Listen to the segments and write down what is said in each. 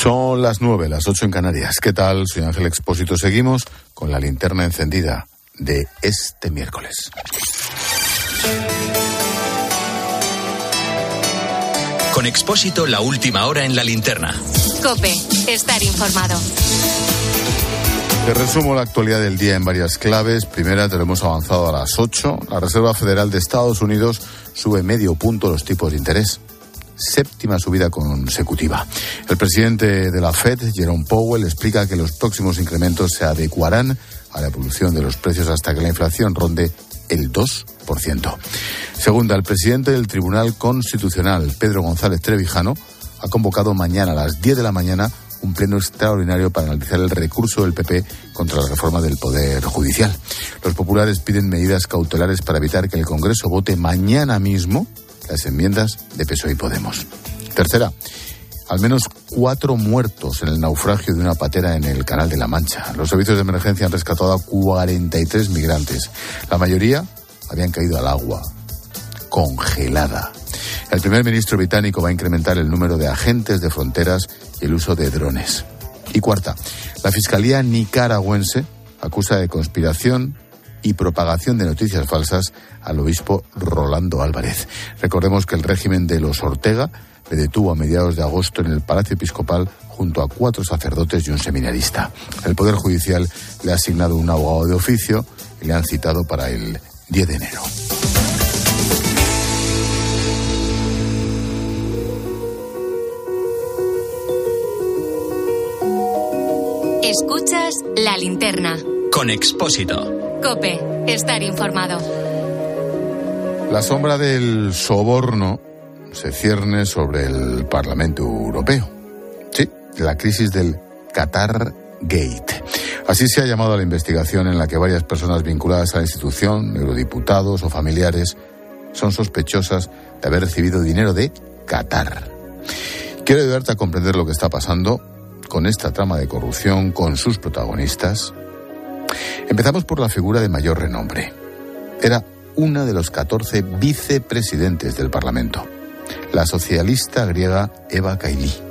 Son las nueve, las ocho en Canarias. ¿Qué tal? Soy Ángel Expósito. Seguimos con la linterna encendida de este miércoles. Con Expósito, la última hora en la linterna. Cope, estar informado. Te resumo la actualidad del día en varias claves. Primera, tenemos avanzado a las ocho. La Reserva Federal de Estados Unidos sube medio punto los tipos de interés séptima subida consecutiva. El presidente de la Fed, Jerome Powell, explica que los próximos incrementos se adecuarán a la evolución de los precios hasta que la inflación ronde el 2%. Segunda, el presidente del Tribunal Constitucional, Pedro González Trevijano, ha convocado mañana a las 10 de la mañana un pleno extraordinario para analizar el recurso del PP contra la reforma del Poder Judicial. Los populares piden medidas cautelares para evitar que el Congreso vote mañana mismo las enmiendas de PSOE y Podemos. Tercera, al menos cuatro muertos en el naufragio de una patera en el Canal de la Mancha. Los servicios de emergencia han rescatado a 43 migrantes. La mayoría habían caído al agua, congelada. El primer ministro británico va a incrementar el número de agentes de fronteras y el uso de drones. Y cuarta, la Fiscalía nicaragüense acusa de conspiración y propagación de noticias falsas al obispo Rolando Álvarez. Recordemos que el régimen de los Ortega le detuvo a mediados de agosto en el Palacio Episcopal junto a cuatro sacerdotes y un seminarista. El Poder Judicial le ha asignado un abogado de oficio y le han citado para el 10 de enero. Escuchas la linterna. Con Expósito. Cope, estar informado. La sombra del soborno se cierne sobre el Parlamento Europeo. Sí, la crisis del Qatar Gate. Así se ha llamado a la investigación en la que varias personas vinculadas a la institución, eurodiputados o familiares, son sospechosas de haber recibido dinero de Qatar. Quiero ayudarte a comprender lo que está pasando con esta trama de corrupción, con sus protagonistas, Empezamos por la figura de mayor renombre. Era una de los 14 vicepresidentes del Parlamento, la socialista griega Eva Kaili.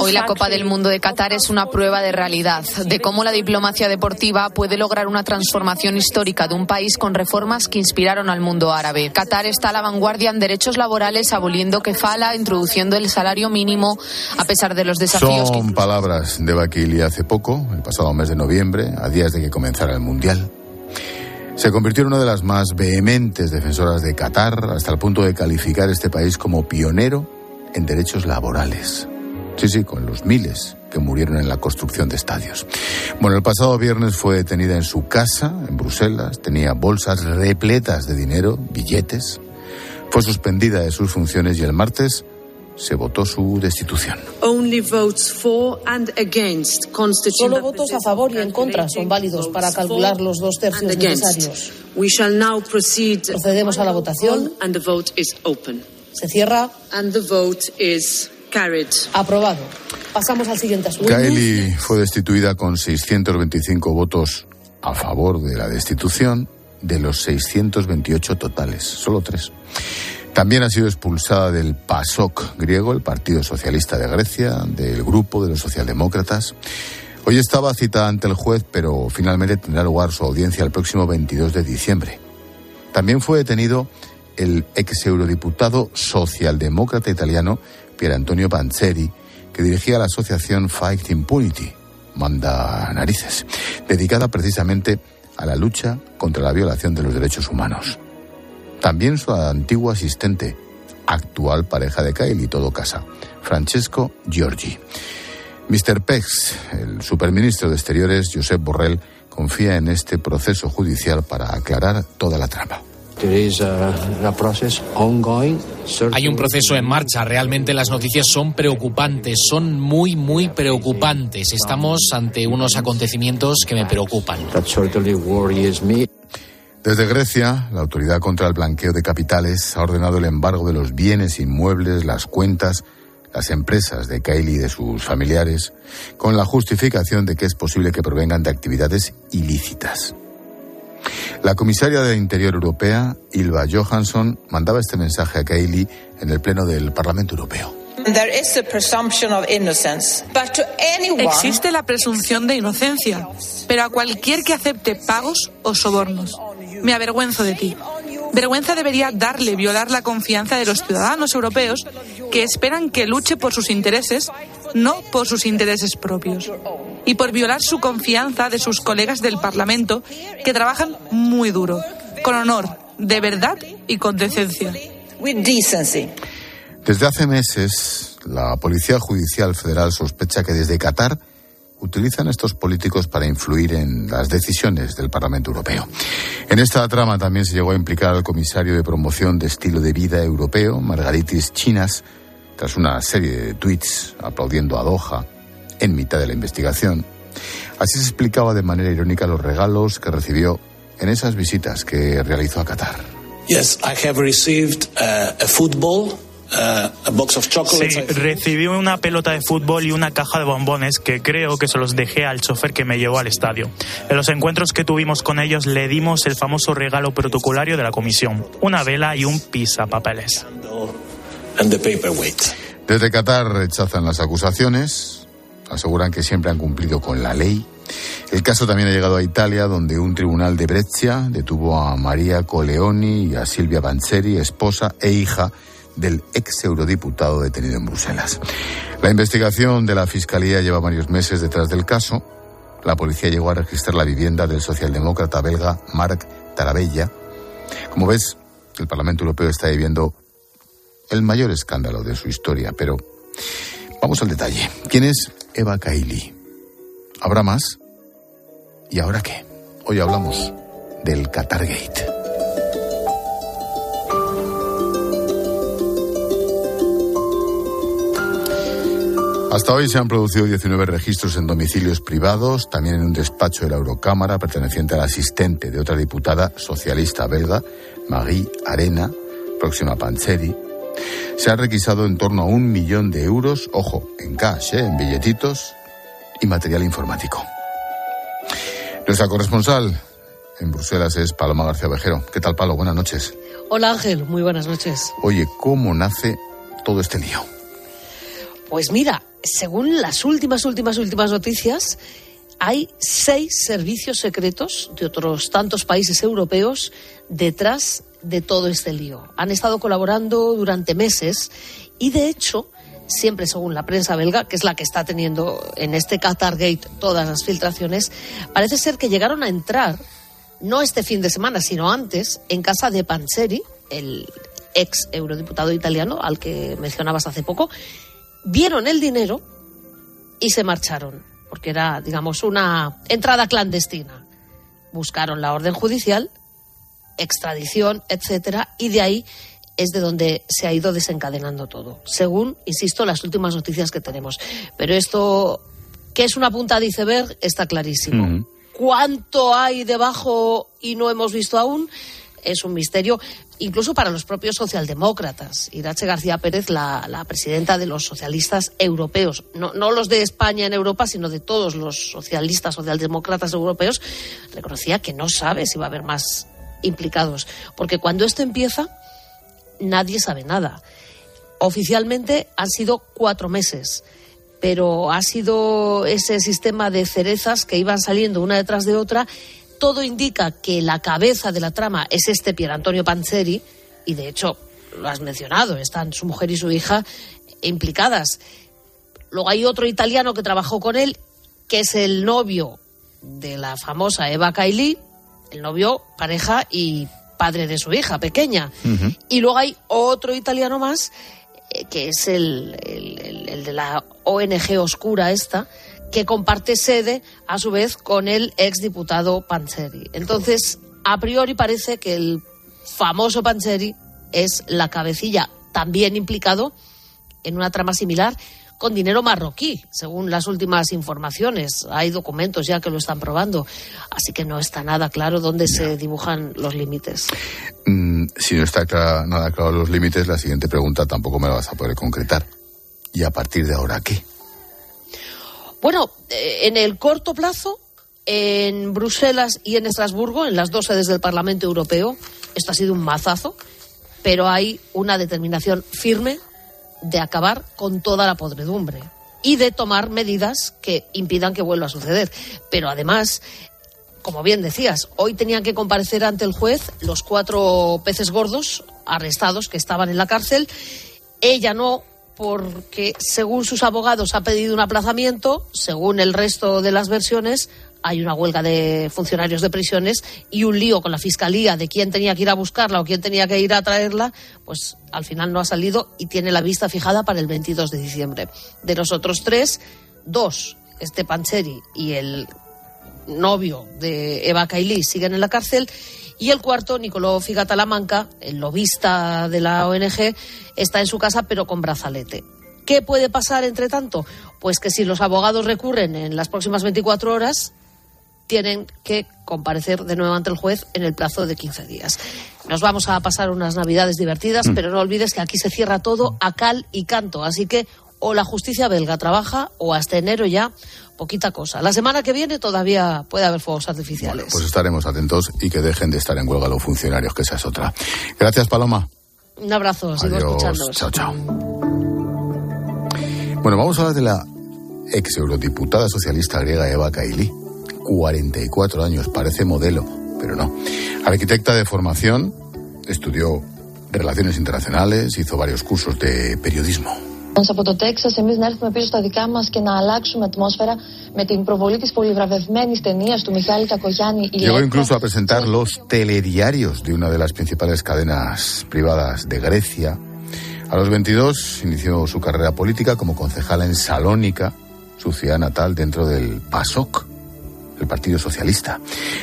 Hoy la Copa del Mundo de Qatar es una prueba de realidad, de cómo la diplomacia deportiva puede lograr una transformación histórica de un país con reformas que inspiraron al mundo árabe. Qatar está a la vanguardia en derechos laborales, aboliendo kefala, introduciendo el salario mínimo, a pesar de los desafíos. Son palabras de Bakili hace poco, el pasado mes de noviembre, a días de que comenzara el Mundial. Se convirtió en una de las más vehementes defensoras de Qatar, hasta el punto de calificar este país como pionero en derechos laborales. Sí, sí, con los miles que murieron en la construcción de estadios. Bueno, el pasado viernes fue detenida en su casa, en Bruselas, tenía bolsas repletas de dinero, billetes, fue suspendida de sus funciones y el martes se votó su destitución. Solo votos a favor y en contra son válidos para calcular los dos tercios necesarios. Procedemos a la votación. Se cierra. And the vote is carried. Aprobado. Pasamos al siguiente asunto. Kaeli fue destituida con 625 votos a favor de la destitución de los 628 totales, solo tres. También ha sido expulsada del PASOK griego, el Partido Socialista de Grecia, del grupo de los socialdemócratas. Hoy estaba citada ante el juez, pero finalmente tendrá lugar su audiencia el próximo 22 de diciembre. También fue detenido el ex eurodiputado socialdemócrata italiano Pier Antonio Panzeri, que dirigía la asociación Fight Impunity, manda narices, dedicada precisamente a la lucha contra la violación de los derechos humanos. También su antiguo asistente, actual pareja de Kyle y todo casa, Francesco Giorgi. Mr. Pex, el superministro de Exteriores, Josep Borrell, confía en este proceso judicial para aclarar toda la trama. Hay un proceso en marcha. Realmente las noticias son preocupantes, son muy, muy preocupantes. Estamos ante unos acontecimientos que me preocupan. Desde Grecia, la Autoridad contra el Blanqueo de Capitales ha ordenado el embargo de los bienes inmuebles, las cuentas, las empresas de Kylie y de sus familiares, con la justificación de que es posible que provengan de actividades ilícitas. La comisaria de Interior Europea, Ilva Johansson, mandaba este mensaje a Kaili en el Pleno del Parlamento Europeo. Existe la presunción de inocencia, pero a cualquier que acepte pagos o sobornos. Me avergüenzo de ti. Vergüenza debería darle violar la confianza de los ciudadanos europeos que esperan que luche por sus intereses, no por sus intereses propios. Y por violar su confianza de sus colegas del Parlamento que trabajan muy duro, con honor, de verdad y con decencia. Desde hace meses, la Policía Judicial Federal sospecha que desde Qatar utilizan estos políticos para influir en las decisiones del Parlamento Europeo. En esta trama también se llegó a implicar al comisario de promoción de estilo de vida europeo, Margaritis Chinas, tras una serie de tweets aplaudiendo a Doha en mitad de la investigación. Así se explicaba de manera irónica los regalos que recibió en esas visitas que realizó a Qatar. Yes, I have received uh, a football Sí, recibí una pelota de fútbol y una caja de bombones que creo que se los dejé al chofer que me llevó al estadio. En los encuentros que tuvimos con ellos le dimos el famoso regalo protocolario de la comisión, una vela y un papeles. Desde Qatar rechazan las acusaciones, aseguran que siempre han cumplido con la ley. El caso también ha llegado a Italia, donde un tribunal de Brescia detuvo a María Coleoni y a Silvia Bancheri, esposa e hija del ex eurodiputado detenido en Bruselas. La investigación de la Fiscalía lleva varios meses detrás del caso. La policía llegó a registrar la vivienda del socialdemócrata belga Marc Tarabella. Como ves, el Parlamento Europeo está viviendo el mayor escándalo de su historia, pero vamos al detalle. ¿Quién es Eva Kaili? ¿Habrá más? ¿Y ahora qué? Hoy hablamos del Qatargate. Hasta hoy se han producido 19 registros en domicilios privados, también en un despacho de la Eurocámara perteneciente al asistente de otra diputada socialista belga, Marie Arena, próxima a Panzeri. Se ha requisado en torno a un millón de euros, ojo, en cash, ¿eh? en billetitos y material informático. Nuestra corresponsal en Bruselas es Paloma García Vejero. ¿Qué tal, Palo? Buenas noches. Hola, Ángel. Muy buenas noches. Oye, ¿cómo nace todo este lío? Pues mira, según las últimas, últimas, últimas noticias, hay seis servicios secretos de otros tantos países europeos detrás de todo este lío. Han estado colaborando durante meses y, de hecho, siempre según la prensa belga, que es la que está teniendo en este Qatargate todas las filtraciones, parece ser que llegaron a entrar, no este fin de semana, sino antes, en casa de Panzeri, el ex eurodiputado italiano al que mencionabas hace poco, vieron el dinero y se marcharon, porque era, digamos, una entrada clandestina. Buscaron la orden judicial, extradición, etcétera, y de ahí es de donde se ha ido desencadenando todo, según, insisto, las últimas noticias que tenemos. Pero esto, que es una punta de iceberg, está clarísimo. ¿Cuánto hay debajo y no hemos visto aún? Es un misterio incluso para los propios socialdemócratas. Irache García Pérez, la, presidenta de los socialistas europeos, no, no, los de España en Europa, sino de todos los socialistas, socialdemócratas europeos, reconocía que no sabe si va a haber más implicados. Porque cuando esto empieza, nadie sabe nada. Oficialmente han sido cuatro meses pero ha sido ese sistema de cerezas que iban saliendo una detrás de otra todo indica que la cabeza de la trama es este Pier Antonio Panzeri, y de hecho lo has mencionado, están su mujer y su hija implicadas. Luego hay otro italiano que trabajó con él, que es el novio de la famosa Eva Kaili, el novio, pareja y padre de su hija pequeña. Y luego hay otro italiano más, eh, que es el, el de la ONG oscura esta, que comparte sede, a su vez, con el exdiputado Panzeri. Entonces, a priori parece que el famoso Panzeri es la cabecilla también implicado en una trama similar con dinero marroquí, según las últimas informaciones. Hay documentos ya que lo están probando, así que no está nada claro dónde se dibujan los límites. Mm, si no está nada claro los límites, la siguiente pregunta tampoco me la vas a poder concretar. ¿Y a partir de ahora qué? Bueno, eh, en el corto plazo, en Bruselas y en Estrasburgo, en las dos sedes del Parlamento Europeo, esto ha sido un mazazo, pero hay una determinación firme de acabar con toda la podredumbre y de tomar medidas que impidan que vuelva a suceder. Pero además, como bien decías, hoy tenían que comparecer ante el juez los cuatro peces gordos arrestados que estaban en la cárcel. Ella no, porque según sus abogados ha pedido un aplazamiento, según el resto de las versiones, hay una huelga de funcionarios de prisiones y un lío con la fiscalía de quién tenía que ir a buscarla o quién tenía que ir a traerla, pues al final no ha salido y tiene la vista fijada para el 22 de diciembre. De los otros tres, dos, este Pancheri y el novio de Eva Kaili, siguen en la cárcel y el cuarto, Nicolò Figatalamanca, el lobista de la ONG, está en su casa pero con brazalete. ¿Qué puede pasar entre tanto? Pues que si los abogados recurren en las próximas 24 horas, tienen que comparecer de nuevo ante el juez en el plazo de 15 días. Nos vamos a pasar unas navidades divertidas, mm. pero no olvides que aquí se cierra todo a cal y canto. Así que o la justicia belga trabaja o hasta enero ya poquita cosa. La semana que viene todavía puede haber fuegos artificiales. pues estaremos atentos y que dejen de estar en huelga los funcionarios, que esa es otra. Gracias, Paloma. Un abrazo, sigo escuchando. Chao, chao. Bueno, vamos a hablar de la ex eurodiputada socialista griega Eva Kaili. 44 años, parece modelo, pero no. Arquitecta de formación, estudió relaciones internacionales, hizo varios cursos de periodismo Από το Τέξας εμείς να έρθουμε πίσω στα δικά μας και να αλλάξουμε ατμόσφαιρα με την προβολή της πολυβραβευμένης ταινίας του Μιχάλη Κακογιάννη. Llegó incluso a presentar los telediarios de una de las principales cadenas privadas de Grecia. A los 22 inició su carrera política como concejala en Salónica, su ciudad natal dentro del PASOK, el Partido Socialista.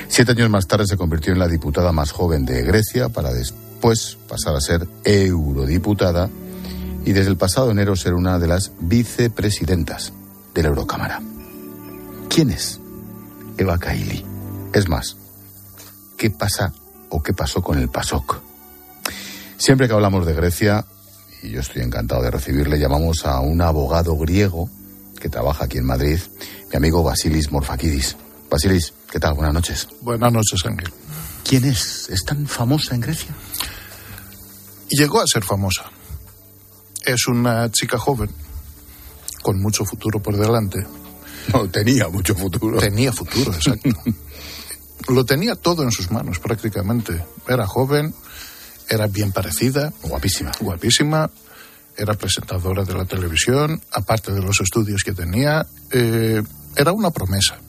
Siete años más tarde se convirtió en la diputada más joven de Grecia para después pasar a ser eurodiputada y desde el pasado enero ser una de las vicepresidentas de la Eurocámara. ¿Quién es Eva Kaili? Es más, ¿qué pasa o qué pasó con el PASOK? Siempre que hablamos de Grecia, y yo estoy encantado de recibirle, llamamos a un abogado griego que trabaja aquí en Madrid, mi amigo Basilis Morfakidis. Basilis, ¿qué tal? Buenas noches. Buenas noches, Ángel. ¿Quién es? ¿Es tan famosa en Grecia? Llegó a ser famosa. Es una chica joven, con mucho futuro por delante. No, tenía mucho futuro. Tenía futuro, exacto. Lo tenía todo en sus manos prácticamente. Era joven, era bien parecida. Guapísima. Guapísima. Era presentadora de la televisión, aparte de los estudios que tenía. Eh, era una promesa.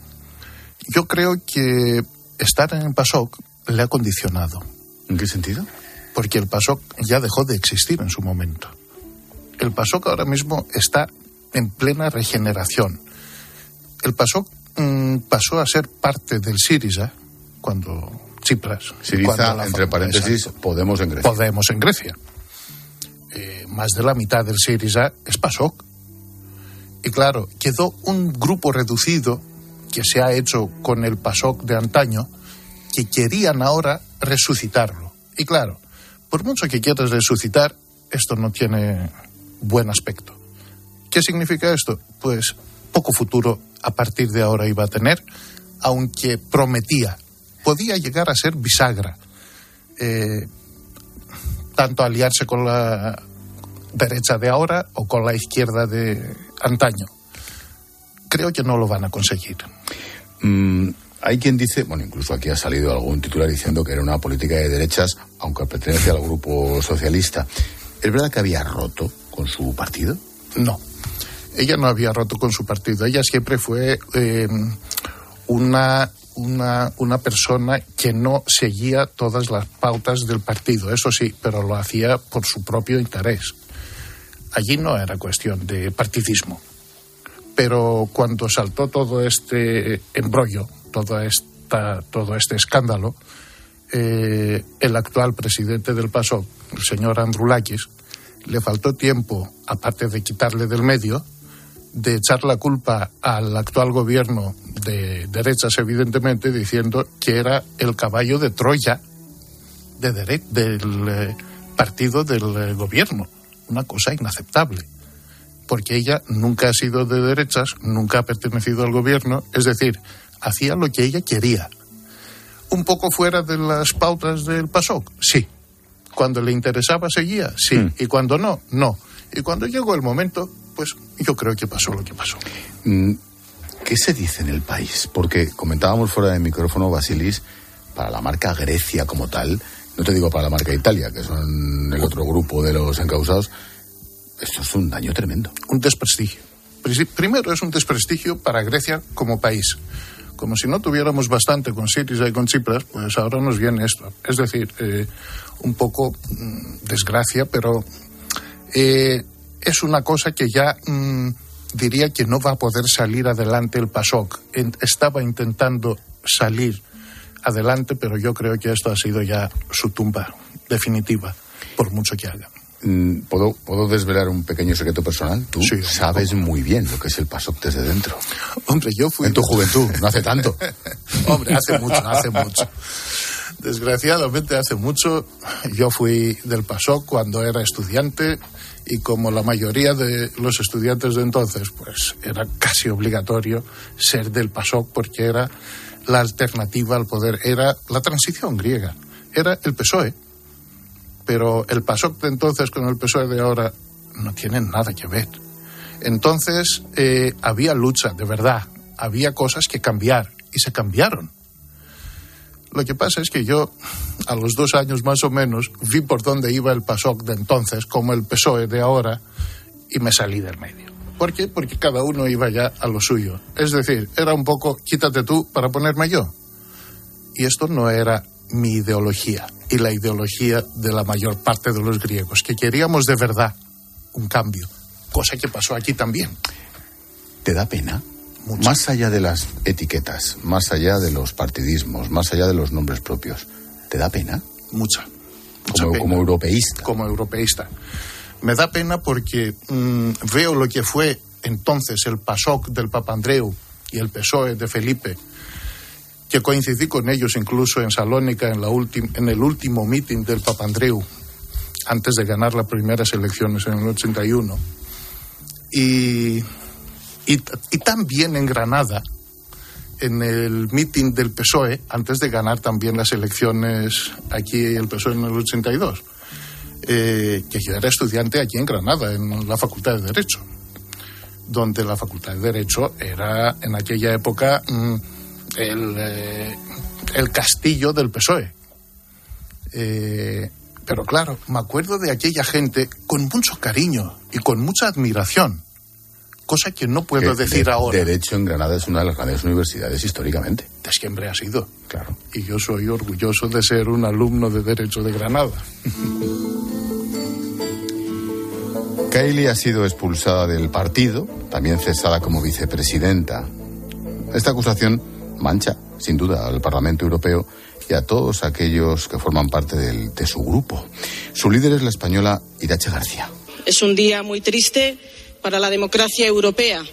Yo creo que estar en el PASOK le ha condicionado. ¿En qué sentido? Porque el PASOK ya dejó de existir en su momento el PASOK ahora mismo está en plena regeneración. El PASOK mm, pasó a ser parte del Siriza cuando Chipras. Siriza, entre paréntesis, Podemos en Grecia. Podemos en Grecia. Eh, más de la mitad del Siriza es PASOK. Y claro, quedó un grupo reducido que se ha hecho con el PASOK de antaño que querían ahora resucitarlo. Y claro, por mucho que quieras resucitar, esto no tiene buen aspecto. ¿Qué significa esto? Pues poco futuro a partir de ahora iba a tener, aunque prometía, podía llegar a ser bisagra, eh, tanto aliarse con la derecha de ahora o con la izquierda de antaño. Creo que no lo van a conseguir. Mm, hay quien dice, bueno, incluso aquí ha salido algún titular diciendo que era una política de derechas, aunque pertenece al grupo socialista. ¿Es verdad que había roto con su partido? No, ella no había roto con su partido. Ella siempre fue eh, una, una, una persona que no seguía todas las pautas del partido, eso sí, pero lo hacía por su propio interés. Allí no era cuestión de partidismo. Pero cuando saltó todo este embrollo, todo, esta, todo este escándalo, eh, el actual presidente del PASO, el señor Andrulakis, le faltó tiempo, aparte de quitarle del medio, de echar la culpa al actual gobierno de derechas, evidentemente, diciendo que era el caballo de Troya de del eh, partido del eh, gobierno. Una cosa inaceptable. Porque ella nunca ha sido de derechas, nunca ha pertenecido al gobierno, es decir, hacía lo que ella quería. Un poco fuera de las pautas del PASOK, sí, cuando le interesaba seguía, sí. Mm. Y cuando no, no. Y cuando llegó el momento, pues yo creo que pasó lo que pasó. Mm, ¿Qué se dice en el país? Porque comentábamos fuera de micrófono, Basilis, para la marca Grecia como tal, no te digo para la marca Italia, que son el otro grupo de los encausados, esto es un daño tremendo. Un desprestigio. Primero es un desprestigio para Grecia como país. Como si no tuviéramos bastante con Siriza y con Chipras, pues ahora nos viene esto. Es decir, eh, un poco mm, desgracia, pero eh, es una cosa que ya mm, diría que no va a poder salir adelante el PASOK. estaba intentando salir adelante, pero yo creo que esto ha sido ya su tumba definitiva, por mucho que haga. Mm, ¿Puedo, ¿Puedo desvelar un pequeño secreto personal? Tú sabes muy bien lo que es el PASOK desde dentro. Hombre, yo fui... En tu juventud, no hace tanto. Hombre, hace mucho, hace mucho. Desgraciadamente hace mucho yo fui del PASOK cuando era estudiante y como la mayoría de los estudiantes de entonces, pues era casi obligatorio ser del PASOK porque era la alternativa al poder, era la transición griega, era el PSOE. Pero el PASOK de entonces con el PSOE de ahora no tienen nada que ver. Entonces eh, había lucha, de verdad, había cosas que cambiar y se cambiaron. Lo que pasa es que yo, a los dos años más o menos, vi por dónde iba el PASOK de entonces, como el PSOE de ahora, y me salí del medio. ¿Por qué? Porque cada uno iba ya a lo suyo. Es decir, era un poco quítate tú para ponerme yo. Y esto no era mi ideología y la ideología de la mayor parte de los griegos, que queríamos de verdad un cambio, cosa que pasó aquí también. ¿Te da pena? Más allá de las etiquetas, más allá de los partidismos, más allá de los nombres propios, ¿te da pena? Mucha. como, como europeísta. Como europeísta. Me da pena porque mm, veo lo que fue entonces el PASOK del Papandreou y el PSOE de Felipe, que coincidí con ellos incluso en Salónica en, la en el último meeting del Papandreou, antes de ganar las primeras elecciones en el 81. Y y, también en Granada, en el meeting del PSOE, antes de ganar también las elecciones aquí el PSOE en el 82, eh, que yo era estudiante aquí en Granada, en la Facultad de Derecho, donde la Facultad de Derecho era en aquella época mm, el, eh, el, castillo del PSOE. Eh, pero claro, me acuerdo de aquella gente con mucho cariño y con mucha admiración cosa que no puedo decir ahora. Derecho en Granada es una de las grandes universidades históricamente. De siempre ha sido. Claro. Y yo soy orgulloso de ser un alumno de Derecho de Granada. Kylie ha sido expulsada del partido, también cesada como vicepresidenta. Esta acusación mancha, sin duda, al Parlamento Europeo y a todos aquellos que forman parte de su grupo. Su líder es la española Irache García. Es un día muy triste para la democracia europea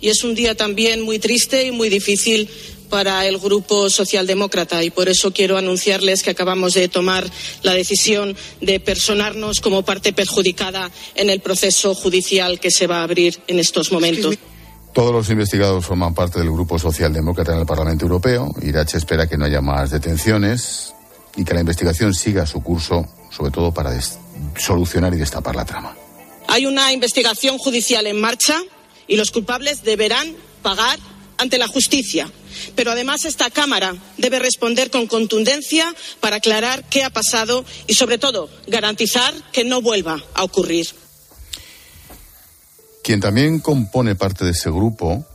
y es un día también muy triste y muy difícil para el Grupo Socialdemócrata y por eso quiero anunciarles que acabamos de tomar la decisión de personarnos como parte perjudicada en el proceso judicial que se va a abrir en estos momentos. Todos los investigados forman parte del Grupo Socialdemócrata en el Parlamento Europeo. Irache espera que no haya más detenciones y que la investigación siga su curso, sobre todo para solucionar y destapar la trama. Hay una investigación judicial en marcha y los culpables deberán pagar ante la justicia. Pero además esta Cámara debe responder con contundencia para aclarar qué ha pasado y, sobre todo, garantizar que no vuelva a ocurrir. Quien también compone parte de ese grupo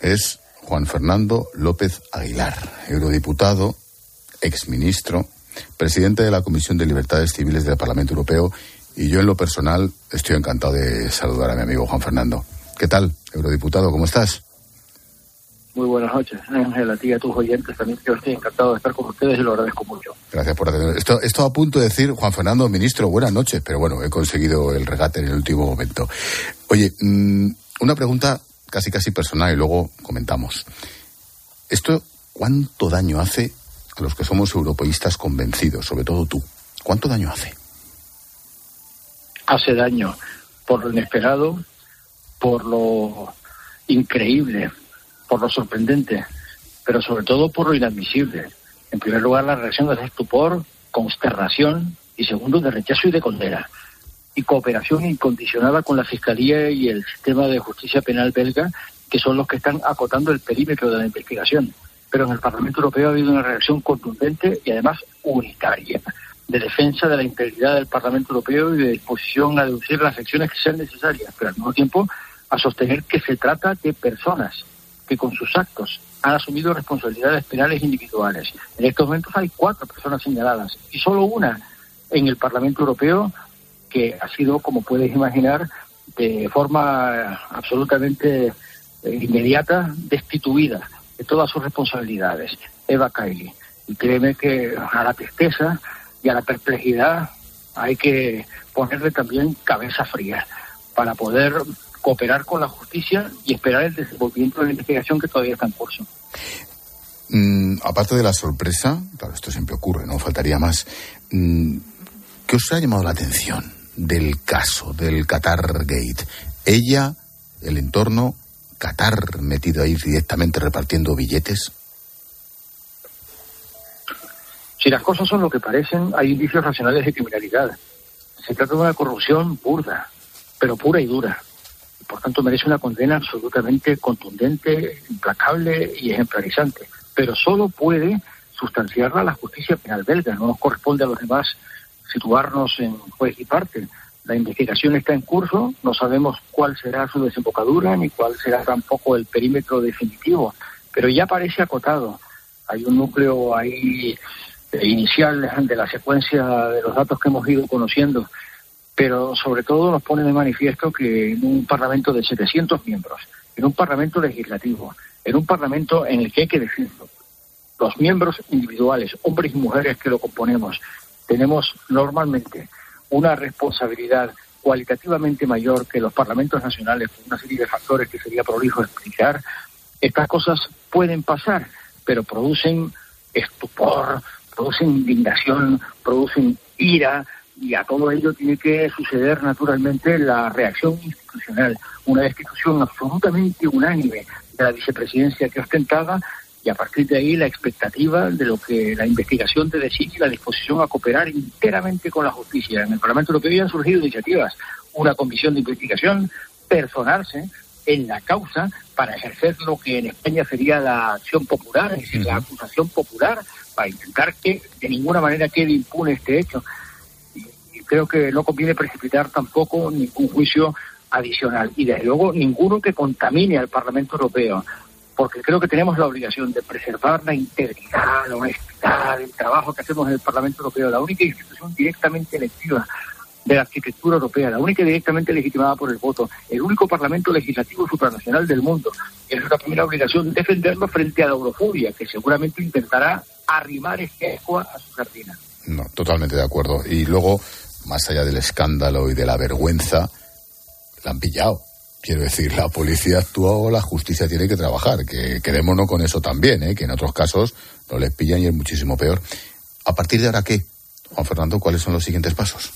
es Juan Fernando López Aguilar, eurodiputado, exministro, presidente de la Comisión de Libertades Civiles del Parlamento Europeo y yo en lo personal estoy encantado de saludar a mi amigo Juan Fernando. ¿Qué tal, eurodiputado? ¿Cómo estás? Muy buenas noches, Ángel, a ti y a tus oyentes también. Yo estoy encantado de estar con ustedes y lo agradezco mucho. Gracias por atender. Esto, esto a punto de decir, Juan Fernando, ministro, buenas noches, pero bueno, he conseguido el regate en el último momento. Oye, mm, una pregunta casi casi personal y luego comentamos. ¿Esto cuánto daño hace a los que somos europeístas convencidos, sobre todo tú? ¿Cuánto daño hace? hace daño por lo inesperado, por lo increíble, por lo sorprendente, pero sobre todo por lo inadmisible. En primer lugar, la reacción de estupor, consternación y segundo, de rechazo y de condena. y cooperación incondicionada con la Fiscalía y el sistema de justicia penal belga, que son los que están acotando el perímetro de la investigación. Pero en el Parlamento Europeo ha habido una reacción contundente y además unitaria de defensa de la integridad del Parlamento Europeo y de disposición a deducir las acciones que sean necesarias, pero al mismo tiempo a sostener que se trata de personas con sus actos han asumido responsabilidades penales individuales. En estos momentos hay cuatro personas señaladas y solo una en el Parlamento Europeo que ha sido, como puedes imaginar, de forma absolutamente eh, inmediata destituida de todas sus responsabilidades, Eva Kaili. Y créeme que a la tristeza y a la perplejidad hay que ponerle también cabeza fría para poder cooperar con la justicia y esperar el desenvolvimiento de la investigación que todavía está en curso. Mm, aparte de la sorpresa, claro, esto siempre ocurre, no faltaría más. Mm, ¿Qué os ha llamado la atención del caso del Qatar Gate? Ella, el entorno, Qatar metido ahí directamente repartiendo billetes. Si las cosas son lo que parecen, hay indicios racionales de criminalidad. Se trata de una corrupción burda, pero pura y dura. Por tanto, merece una condena absolutamente contundente, implacable y ejemplarizante. Pero solo puede sustanciarla la justicia penal belga. No nos corresponde a los demás situarnos en juez y parte. La investigación está en curso, no sabemos cuál será su desembocadura ni cuál será tampoco el perímetro definitivo, pero ya parece acotado. Hay un núcleo ahí inicial de la secuencia de los datos que hemos ido conociendo, pero sobre todo nos pone de manifiesto que en un Parlamento de 700 miembros, en un Parlamento legislativo, en un Parlamento en el que hay que decirlo, los miembros individuales, hombres y mujeres que lo componemos, tenemos normalmente una responsabilidad cualitativamente mayor que los parlamentos nacionales por una serie de factores que sería prolijo explicar, estas cosas pueden pasar, pero producen estupor, producen indignación, producen ira, y a todo ello tiene que suceder naturalmente la reacción institucional, una destitución absolutamente unánime de la vicepresidencia que ostentaba y a partir de ahí la expectativa de lo que la investigación te decide y la disposición a cooperar enteramente con la justicia. En el Parlamento Europeo ya han surgido iniciativas, una comisión de investigación, personarse en la causa para ejercer lo que en España sería la acción popular, es decir, la acusación popular, para intentar que de ninguna manera quede impune este hecho. Creo que no conviene precipitar tampoco ningún juicio adicional y desde luego ninguno que contamine al Parlamento Europeo, porque creo que tenemos la obligación de preservar la integridad, la honestidad, el trabajo que hacemos en el Parlamento Europeo, la única institución directamente electiva de la arquitectura europea, la única directamente legitimada por el voto, el único parlamento legislativo supranacional del mundo. Es nuestra primera obligación defenderlo frente a la eurofobia, que seguramente intentará arrimar este a su sardina. No, totalmente de acuerdo. Y luego, más allá del escándalo y de la vergüenza, la han pillado. Quiero decir, la policía actúa o la justicia tiene que trabajar, que quedémonos con eso también, ¿eh? que en otros casos no les pillan y es muchísimo peor. ¿A partir de ahora qué? Juan Fernando, ¿cuáles son los siguientes pasos?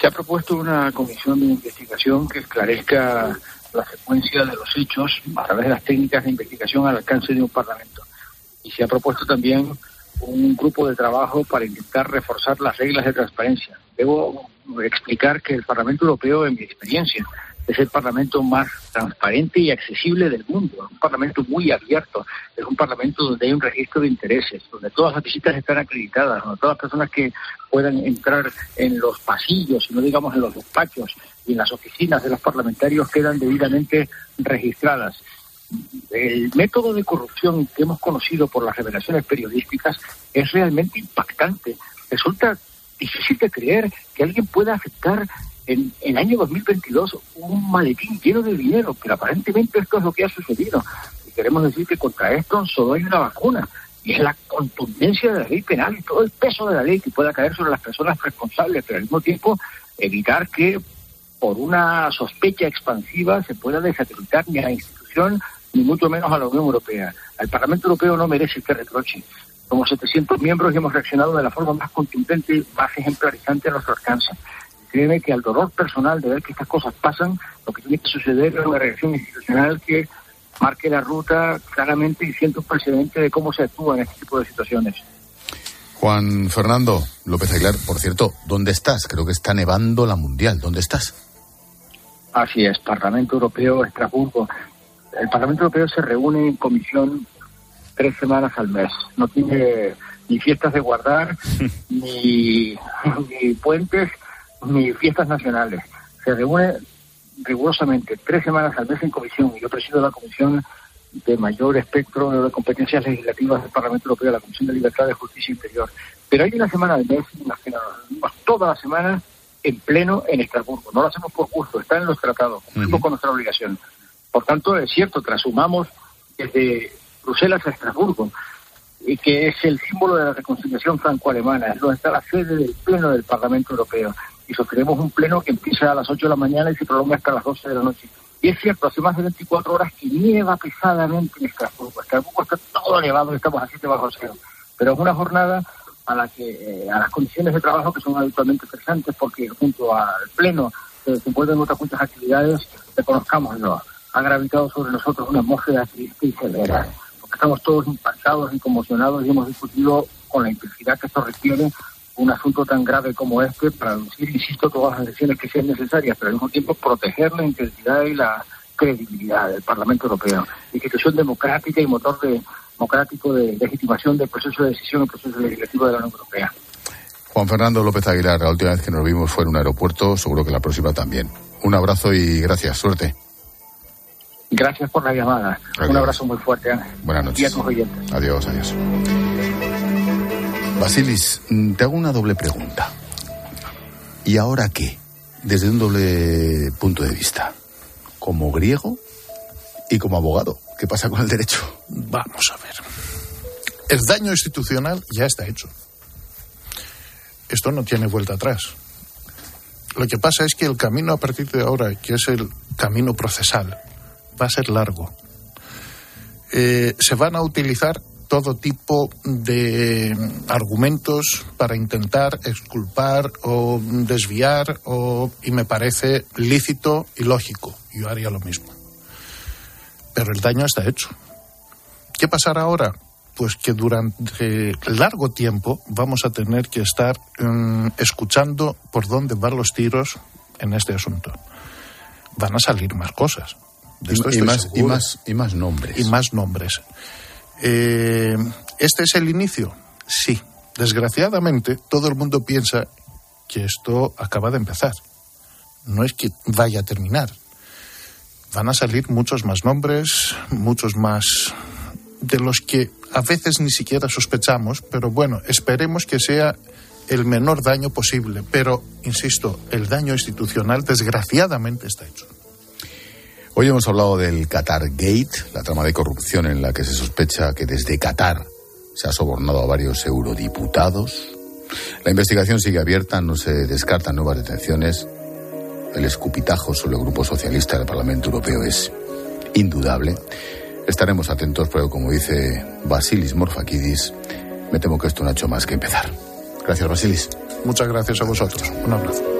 Se ha propuesto una comisión de investigación que esclarezca la secuencia de los hechos a través de las técnicas de investigación al alcance de un Parlamento. Y se ha propuesto también un grupo de trabajo para intentar reforzar las reglas de transparencia. Debo explicar que el Parlamento Europeo, en mi experiencia, es el parlamento más transparente y accesible del mundo, un parlamento muy abierto, es un parlamento donde hay un registro de intereses, donde todas las visitas están acreditadas, donde todas las personas que puedan entrar en los pasillos, y no digamos en los despachos y en las oficinas de los parlamentarios quedan debidamente registradas. El método de corrupción que hemos conocido por las revelaciones periodísticas es realmente impactante. Resulta difícil de creer que alguien pueda aceptar en el año 2022 un maletín lleno de dinero, pero aparentemente esto es lo que ha sucedido. Y queremos decir que contra esto solo hay una vacuna, y es la contundencia de la ley penal y todo el peso de la ley que pueda caer sobre las personas responsables, pero al mismo tiempo evitar que por una sospecha expansiva se pueda desacreditar ni a la institución ni mucho menos a la Unión Europea. El Parlamento Europeo no merece este reproche. Somos 700 miembros hemos reaccionado de la forma más contundente y más ejemplarizante a nuestro alcance. Créeme que al dolor personal de ver que estas cosas pasan, lo que tiene que suceder es una reacción institucional que marque la ruta claramente y sienta un precedente de cómo se actúa en este tipo de situaciones. Juan Fernando López Aguilar, por cierto, ¿dónde estás? Creo que está nevando la mundial. ¿Dónde estás? Así es, Parlamento Europeo, Estrasburgo. El Parlamento Europeo se reúne en comisión tres semanas al mes. No tiene ni fiestas de guardar, ni, ni puentes, ni fiestas nacionales. Se reúne rigurosamente tres semanas al mes en comisión. Yo presido la comisión de mayor espectro de competencias legislativas del Parlamento Europeo, la Comisión de Libertad de Justicia Interior. Pero hay una semana al mes en la que toda la semana en pleno en Estrasburgo. No lo hacemos por gusto, está en los tratados, cumplimos con nuestra obligación. Por tanto, es cierto que asumamos desde Bruselas a Estrasburgo, y que es el símbolo de la reconciliación franco-alemana, es donde está la sede del pleno del Parlamento Europeo. Y sufriremos un pleno que empieza a las 8 de la mañana y se prolonga hasta las 12 de la noche. Y es cierto, hace más de 24 horas que nieva pesadamente en Estrasburgo. Estrasburgo está todo nevado, estamos a 7 bajo cero. Pero es una jornada a la que eh, a las condiciones de trabajo que son habitualmente estresantes porque junto al pleno se desenvuelven otras muchas actividades, reconozcámoslo, ha gravitado sobre nosotros una atmósfera triste y severa, porque estamos todos impactados y conmocionados y hemos discutido con la intensidad que esto requiere un asunto tan grave como este para reducir, insisto, todas las elecciones que sean necesarias, pero al mismo tiempo proteger la intensidad y la credibilidad del Parlamento Europeo, institución democrática y motor de, democrático de legitimación del proceso de decisión y proceso legislativo de la Unión Europea. Juan Fernando López Aguilar, la última vez que nos vimos fue en un aeropuerto, seguro que la próxima también. Un abrazo y gracias, suerte. Gracias por la llamada. Un abrazo muy fuerte. Buenas noches. Adiós, adiós. Basilis, mm, te hago una doble pregunta. ¿Y ahora qué? Desde un doble punto de vista. Como griego y como abogado. ¿Qué pasa con el derecho? Vamos a ver. El daño institucional ya está hecho. Esto no tiene vuelta atrás. Lo que pasa es que el camino a partir de ahora, que es el camino procesal, va a ser largo. Eh, se van a utilizar todo tipo de argumentos para intentar exculpar o desviar o y me parece lícito y lógico. Yo haría lo mismo pero el daño está hecho. ¿Qué pasará ahora? Pues que durante largo tiempo vamos a tener que estar mm, escuchando por dónde van los tiros en este asunto. Van a salir más cosas. Y, más, y, más, y más nombres. Y más nombres. Eh, ¿Este es el inicio? Sí. Desgraciadamente, todo el mundo piensa que esto acaba de empezar. No es que vaya a terminar van a salir muchos más nombres, muchos más de los que a veces ni siquiera sospechamos, pero bueno, esperemos que sea el menor daño posible. Pero, insisto, el daño institucional desgraciadamente está hecho. Hoy hemos hablado del Qatar Gate, la trama de corrupción en la que se sospecha que desde Qatar se ha sobornado a varios eurodiputados. La investigación sigue abierta, no se descartan nuevas detenciones el escupitajo sobre el Grupo Socialista del Parlamento Europeo es indudable. Estaremos atentos, pero como dice Basilis Morfakidis, me temo que esto no ha hecho más que empezar. Gracias, Basilis. Muchas gracias a vosotros. Un abrazo.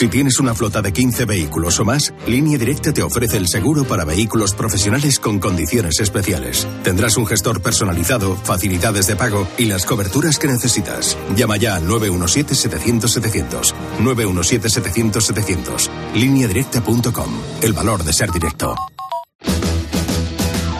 Si tienes una flota de 15 vehículos o más, Línea Directa te ofrece el seguro para vehículos profesionales con condiciones especiales. Tendrás un gestor personalizado, facilidades de pago y las coberturas que necesitas. Llama ya al 917-700-700. 917-700-700. Lineadirecta.com. El valor de ser directo.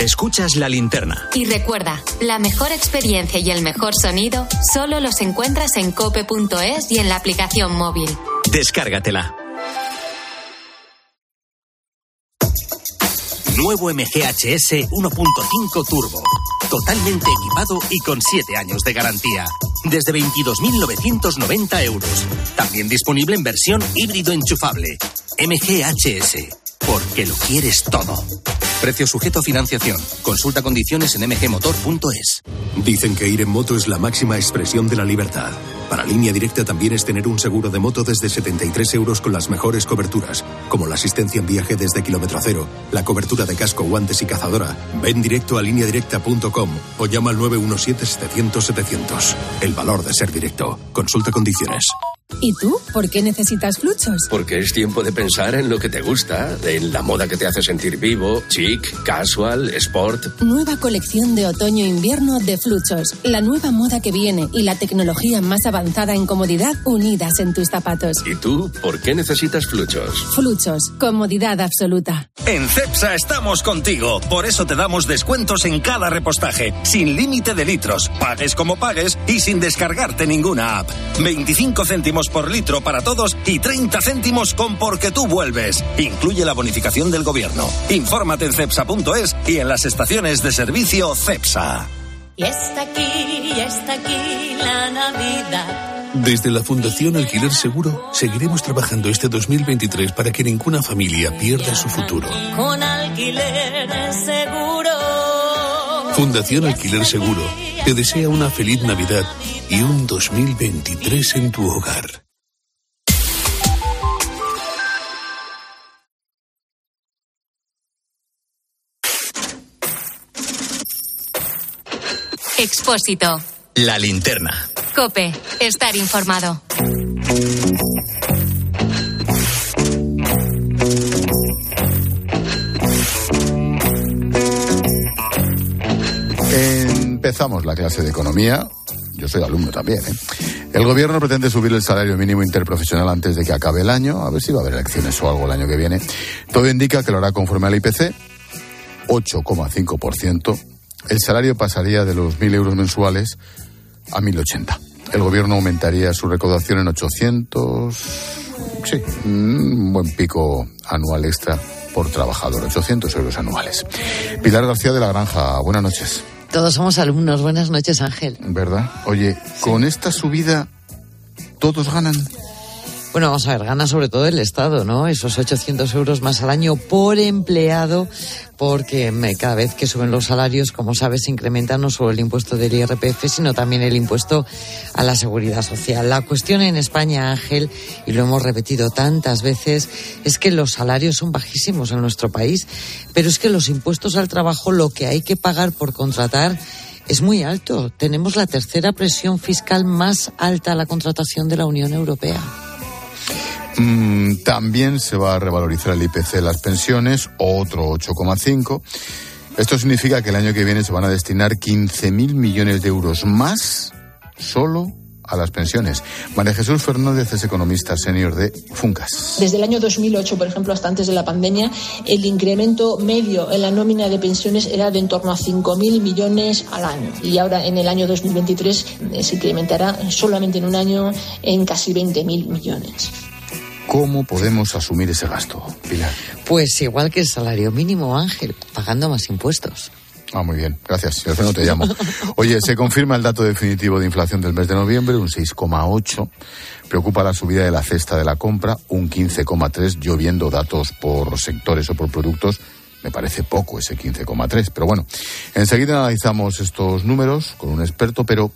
Escuchas la linterna. Y recuerda, la mejor experiencia y el mejor sonido solo los encuentras en cope.es y en la aplicación móvil. Descárgatela. Nuevo MGHS 1.5 Turbo. Totalmente equipado y con 7 años de garantía. Desde 22.990 euros. También disponible en versión híbrido enchufable. MGHS. Porque lo quieres todo. Precio sujeto a financiación. Consulta condiciones en mgmotor.es. Dicen que ir en moto es la máxima expresión de la libertad. Para línea directa también es tener un seguro de moto desde 73 euros con las mejores coberturas, como la asistencia en viaje desde kilómetro cero, la cobertura de casco, guantes y cazadora. Ven directo a lineadirecta.com o llama al 917-700-700. El valor de ser directo. Consulta condiciones. ¿Y tú? ¿Por qué necesitas fluchos? Porque es tiempo de pensar en lo que te gusta, en la moda que te hace sentir vivo, chic, casual, sport. Nueva colección de otoño-invierno de fluchos. La nueva moda que viene y la tecnología más avanzada en comodidad unidas en tus zapatos. ¿Y tú? ¿Por qué necesitas fluchos? Fluchos. Comodidad absoluta. En CEPSA estamos contigo. Por eso te damos descuentos en cada repostaje, sin límite de litros, pagues como pagues y sin descargarte ninguna app. 25 céntimos por litro para todos y 30 céntimos con porque tú vuelves. Incluye la bonificación del gobierno. Infórmate en cepsa.es y en las estaciones de servicio CEPSA. Y está aquí, y está aquí la Navidad. Desde la Fundación Alquiler Seguro seguiremos trabajando este 2023 para que ninguna familia pierda su futuro. Con alquiler seguro. Fundación Alquiler Seguro te desea una feliz Navidad y un 2023 en tu hogar. Expósito. La linterna. Cope. Estar informado. Empezamos la clase de economía. Yo soy alumno también. ¿eh? El gobierno pretende subir el salario mínimo interprofesional antes de que acabe el año. A ver si va a haber elecciones o algo el año que viene. Todo indica que lo hará conforme al IPC. 8,5%. El salario pasaría de los 1.000 euros mensuales a 1.080. El gobierno aumentaría su recaudación en 800. Sí, un buen pico anual extra por trabajador, 800 euros anuales. Pilar García de la Granja, buenas noches. Todos somos alumnos. Buenas noches, Ángel. ¿Verdad? Oye, con esta subida, ¿todos ganan? Bueno, vamos a ver, gana sobre todo el Estado, ¿no? Esos 800 euros más al año por empleado, porque cada vez que suben los salarios, como sabes, se incrementa no solo el impuesto del IRPF, sino también el impuesto a la seguridad social. La cuestión en España, Ángel, y lo hemos repetido tantas veces, es que los salarios son bajísimos en nuestro país, pero es que los impuestos al trabajo, lo que hay que pagar por contratar, es muy alto. Tenemos la tercera presión fiscal más alta a la contratación de la Unión Europea. Mm, también se va a revalorizar el IPC de las pensiones, otro 8,5. Esto significa que el año que viene se van a destinar 15.000 millones de euros más solo a las pensiones. María Jesús Fernández es economista senior de Funcas. Desde el año 2008, por ejemplo, hasta antes de la pandemia, el incremento medio en la nómina de pensiones era de en torno a 5.000 millones al año. Y ahora, en el año 2023, eh, se incrementará solamente en un año en casi 20.000 millones. ¿Cómo podemos asumir ese gasto, Pilar? Pues igual que el salario mínimo, Ángel, pagando más impuestos. Ah, muy bien, gracias. Yo no te llamo. Oye, se confirma el dato definitivo de inflación del mes de noviembre, un 6,8. Preocupa la subida de la cesta de la compra, un 15,3. Yo viendo datos por sectores o por productos, me parece poco ese 15,3. Pero bueno, enseguida analizamos estos números con un experto, pero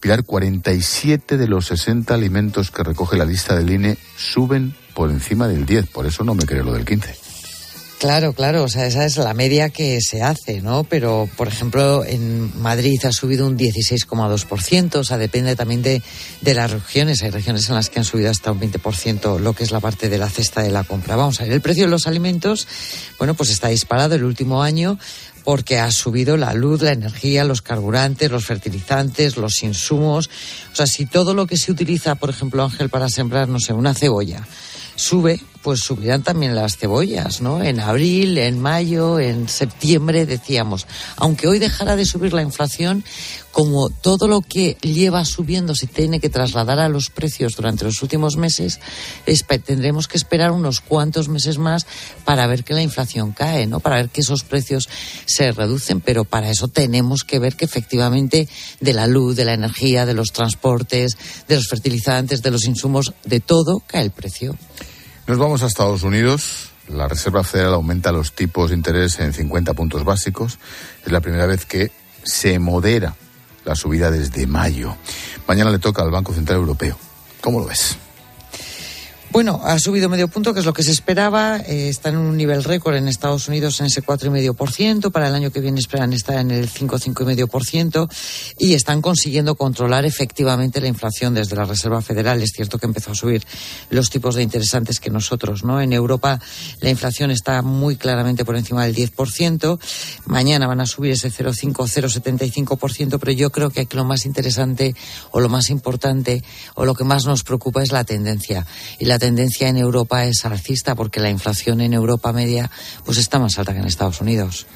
Pilar, 47 de los 60 alimentos que recoge la lista del INE suben por encima del 10, por eso no me creo lo del 15. Claro, claro, o sea, esa es la media que se hace, ¿no? Pero, por ejemplo, en Madrid ha subido un 16,2%, o sea, depende también de, de, las regiones. Hay regiones en las que han subido hasta un 20% lo que es la parte de la cesta de la compra. Vamos a ver, el precio de los alimentos, bueno, pues está disparado el último año porque ha subido la luz, la energía, los carburantes, los fertilizantes, los insumos. O sea, si todo lo que se utiliza, por ejemplo, Ángel, para sembrar, no sé, una cebolla, sube, pues subirán también las cebollas, ¿no? En abril, en mayo, en septiembre, decíamos. Aunque hoy dejará de subir la inflación, como todo lo que lleva subiendo se tiene que trasladar a los precios durante los últimos meses, tendremos que esperar unos cuantos meses más para ver que la inflación cae, ¿no? Para ver que esos precios se reducen, pero para eso tenemos que ver que efectivamente de la luz, de la energía, de los transportes, de los fertilizantes, de los insumos, de todo cae el precio. Nos vamos a Estados Unidos. La Reserva Federal aumenta los tipos de interés en 50 puntos básicos. Es la primera vez que se modera la subida desde mayo. Mañana le toca al Banco Central Europeo. ¿Cómo lo ves? Bueno, ha subido medio punto, que es lo que se esperaba. Eh, está en un nivel récord en Estados Unidos en ese 4,5%. Para el año que viene esperan estar en el 5, 5,5%. Y están consiguiendo controlar efectivamente la inflación desde la Reserva Federal. Es cierto que empezó a subir los tipos de interesantes que nosotros, ¿no? En Europa la inflación está muy claramente por encima del 10%. Mañana van a subir ese 0,5, 0,75%. Pero yo creo que aquí lo más interesante o lo más importante o lo que más nos preocupa es la tendencia. Y la tendencia en Europa es alcista porque la inflación en Europa media pues está más alta que en Estados Unidos.